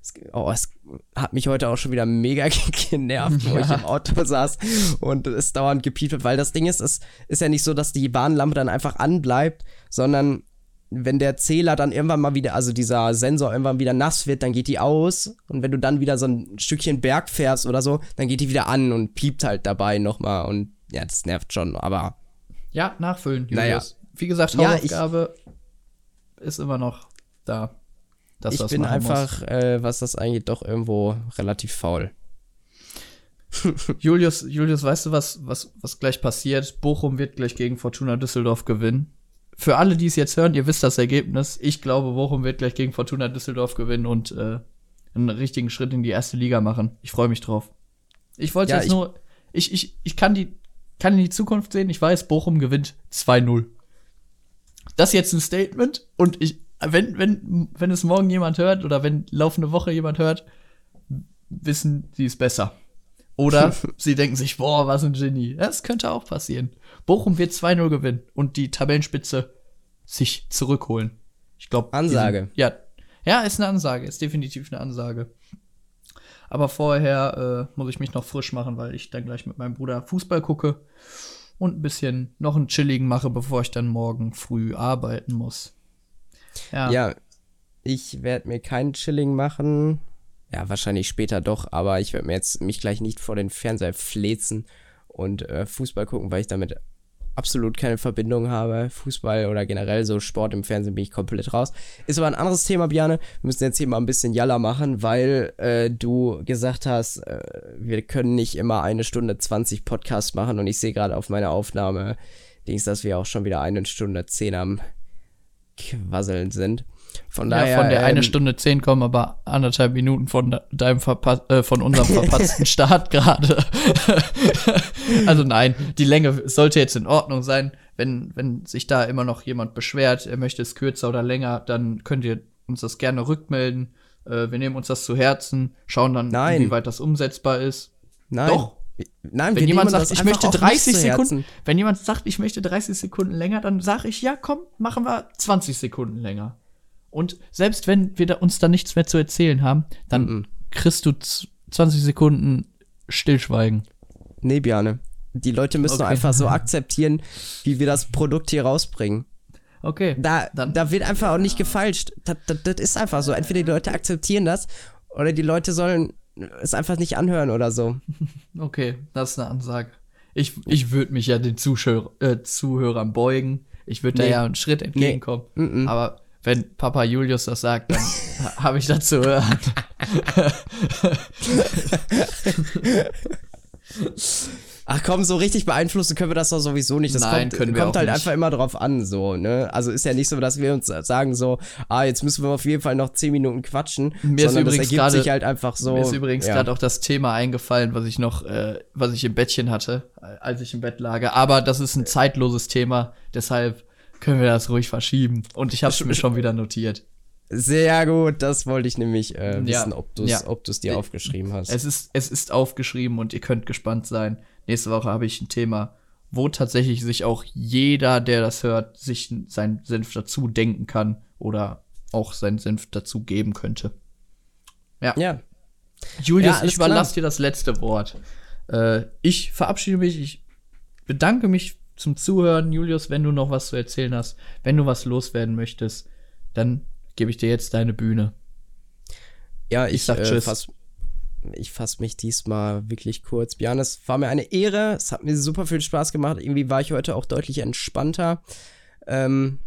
Es, oh, es hat mich heute auch schon wieder mega *laughs* genervt, wo ja. ich im Auto saß und es dauernd gepiept wird, weil das Ding ist, es ist ja nicht so, dass die Warnlampe dann einfach anbleibt, sondern wenn der Zähler dann irgendwann mal wieder, also dieser Sensor irgendwann wieder nass wird, dann geht die aus. Und wenn du dann wieder so ein Stückchen Berg fährst oder so, dann geht die wieder an und piept halt dabei nochmal. Und ja, das nervt schon, aber. Ja, nachfüllen, Julius. Naja. Wie gesagt, Hausaufgabe ja, ich, ist immer noch da. ich bin einfach, äh, was das angeht, doch irgendwo relativ faul. *laughs* Julius, Julius, weißt du, was, was, was gleich passiert? Bochum wird gleich gegen Fortuna Düsseldorf gewinnen. Für alle, die es jetzt hören, ihr wisst das Ergebnis. Ich glaube, Bochum wird gleich gegen Fortuna Düsseldorf gewinnen und äh, einen richtigen Schritt in die erste Liga machen. Ich freue mich drauf. Ich wollte ja, jetzt nur, ich, ich, ich kann die kann in die Zukunft sehen. Ich weiß, Bochum gewinnt 2-0. Das ist jetzt ein Statement und ich, wenn, wenn, wenn es morgen jemand hört oder wenn laufende Woche jemand hört, wissen sie es besser. Oder *laughs* sie denken sich, boah, was ein Genie. Das könnte auch passieren. Bochum wird 2-0 gewinnen und die Tabellenspitze sich zurückholen. Ich glaube. Ansage. Sind, ja. Ja, ist eine Ansage, ist definitiv eine Ansage. Aber vorher äh, muss ich mich noch frisch machen, weil ich dann gleich mit meinem Bruder Fußball gucke und ein bisschen noch einen chilligen mache, bevor ich dann morgen früh arbeiten muss. Ja, ja ich werde mir keinen chilling machen. Ja, wahrscheinlich später doch, aber ich werde mir jetzt mich gleich nicht vor den Fernseher flezen und äh, Fußball gucken, weil ich damit absolut keine Verbindung habe. Fußball oder generell so Sport im Fernsehen bin ich komplett raus. Ist aber ein anderes Thema, Bjane. Wir müssen jetzt hier mal ein bisschen Jalla machen, weil äh, du gesagt hast, äh, wir können nicht immer eine Stunde 20 Podcasts machen und ich sehe gerade auf meiner Aufnahme, dass wir auch schon wieder eine Stunde 10 am Quasseln sind. Von daher. Ja, von der ähm, eine Stunde zehn kommen aber anderthalb Minuten von deinem Verpa äh, von unserem *laughs* verpatzten Start gerade. *laughs* also nein, die Länge sollte jetzt in Ordnung sein. Wenn, wenn sich da immer noch jemand beschwert, er möchte es kürzer oder länger, dann könnt ihr uns das gerne rückmelden. Äh, wir nehmen uns das zu Herzen, schauen dann, nein. wie weit das umsetzbar ist. Nein. Doch. Nein, wenn jemand sagt, ich möchte 30 Sekunden, wenn jemand sagt, ich möchte 30 Sekunden länger, dann sage ich, ja, komm, machen wir 20 Sekunden länger. Und selbst wenn wir da uns da nichts mehr zu erzählen haben, dann mm -mm. kriegst du 20 Sekunden Stillschweigen. Nee, Bjane. Die Leute müssen okay. einfach so *laughs* akzeptieren, wie wir das Produkt hier rausbringen. Okay. Da, da wird einfach auch nicht gefalscht. Das, das, das ist einfach so. Entweder die Leute akzeptieren das oder die Leute sollen es einfach nicht anhören oder so. *laughs* Okay, das ist eine Ansage. Ich, ich würde mich ja den Zuschauer, äh, Zuhörern beugen. Ich würde nee. da ja einen Schritt entgegenkommen. Nee. Aber wenn Papa Julius das sagt, dann *laughs* habe ich dazu hören. Ach komm, so richtig beeinflussen können wir das doch sowieso nicht. Das Nein, kommt, können wir kommt halt nicht. einfach immer drauf an, so, ne? Also ist ja nicht so, dass wir uns sagen so, ah, jetzt müssen wir auf jeden Fall noch 10 Minuten quatschen, Mir ist übrigens gerade- halt so. Mir ist übrigens ja. gerade auch das Thema eingefallen, was ich noch, äh, was ich im Bettchen hatte, äh, als ich im Bett lag. Aber das ist ein zeitloses Thema, deshalb können wir das ruhig verschieben. Und ich habe es mir schon wieder notiert. Sehr gut, das wollte ich nämlich äh, Ja, wissen, ob du es ja. ob dir aufgeschrieben hast. Es ist, es ist aufgeschrieben und ihr könnt gespannt sein. Nächste Woche habe ich ein Thema, wo tatsächlich sich auch jeder, der das hört, sich seinen Senf dazu denken kann oder auch seinen Senf dazu geben könnte. ja, Julius, Ja, alles ich überlasse dir das letzte Wort. Äh, ich verabschiede mich, ich bedanke mich zum Zuhören. Julius, wenn du noch was zu erzählen hast, wenn du was loswerden möchtest, dann gebe ich dir jetzt deine Bühne. ja, ich, sag äh, Tschüss. fass, ich fasse mich diesmal wirklich kurz. Björn, es war mir eine Ehre. Es hat mir super viel Spaß gemacht. Irgendwie war ich heute auch deutlich entspannter. Ähm,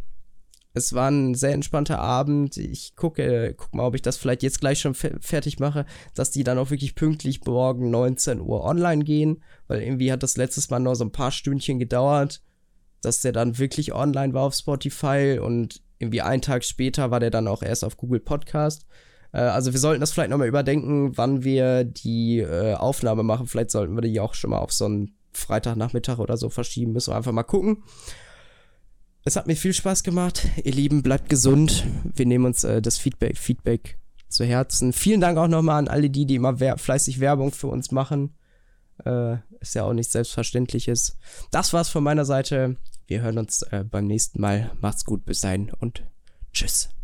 es war ein sehr entspannter Abend. Ich gucke, guck mal, ob ich das vielleicht jetzt gleich schon fe fertig mache, dass die dann auch wirklich pünktlich morgen 19 Uhr online gehen, weil irgendwie hat das letztes Mal nur so ein paar Stündchen gedauert, dass der dann wirklich online war auf Spotify und irgendwie einen Tag später war der dann auch erst auf Google Podcast. Äh, also wir sollten das vielleicht nochmal überdenken, wann wir die äh, Aufnahme machen. Vielleicht sollten wir die auch schon mal auf so einen Freitagnachmittag oder so verschieben. Müssen wir einfach mal gucken. Es hat mir viel Spaß gemacht. Ihr Lieben, bleibt gesund. Wir nehmen uns äh, das Feedback, Feedback zu Herzen. Vielen Dank auch nochmal an alle die, die immer wer fleißig Werbung für uns machen. Äh, ist ja auch nichts Selbstverständliches. Das war's von meiner Seite. Wir hören uns äh, beim nächsten Mal. Macht's gut, bis dahin und tschüss.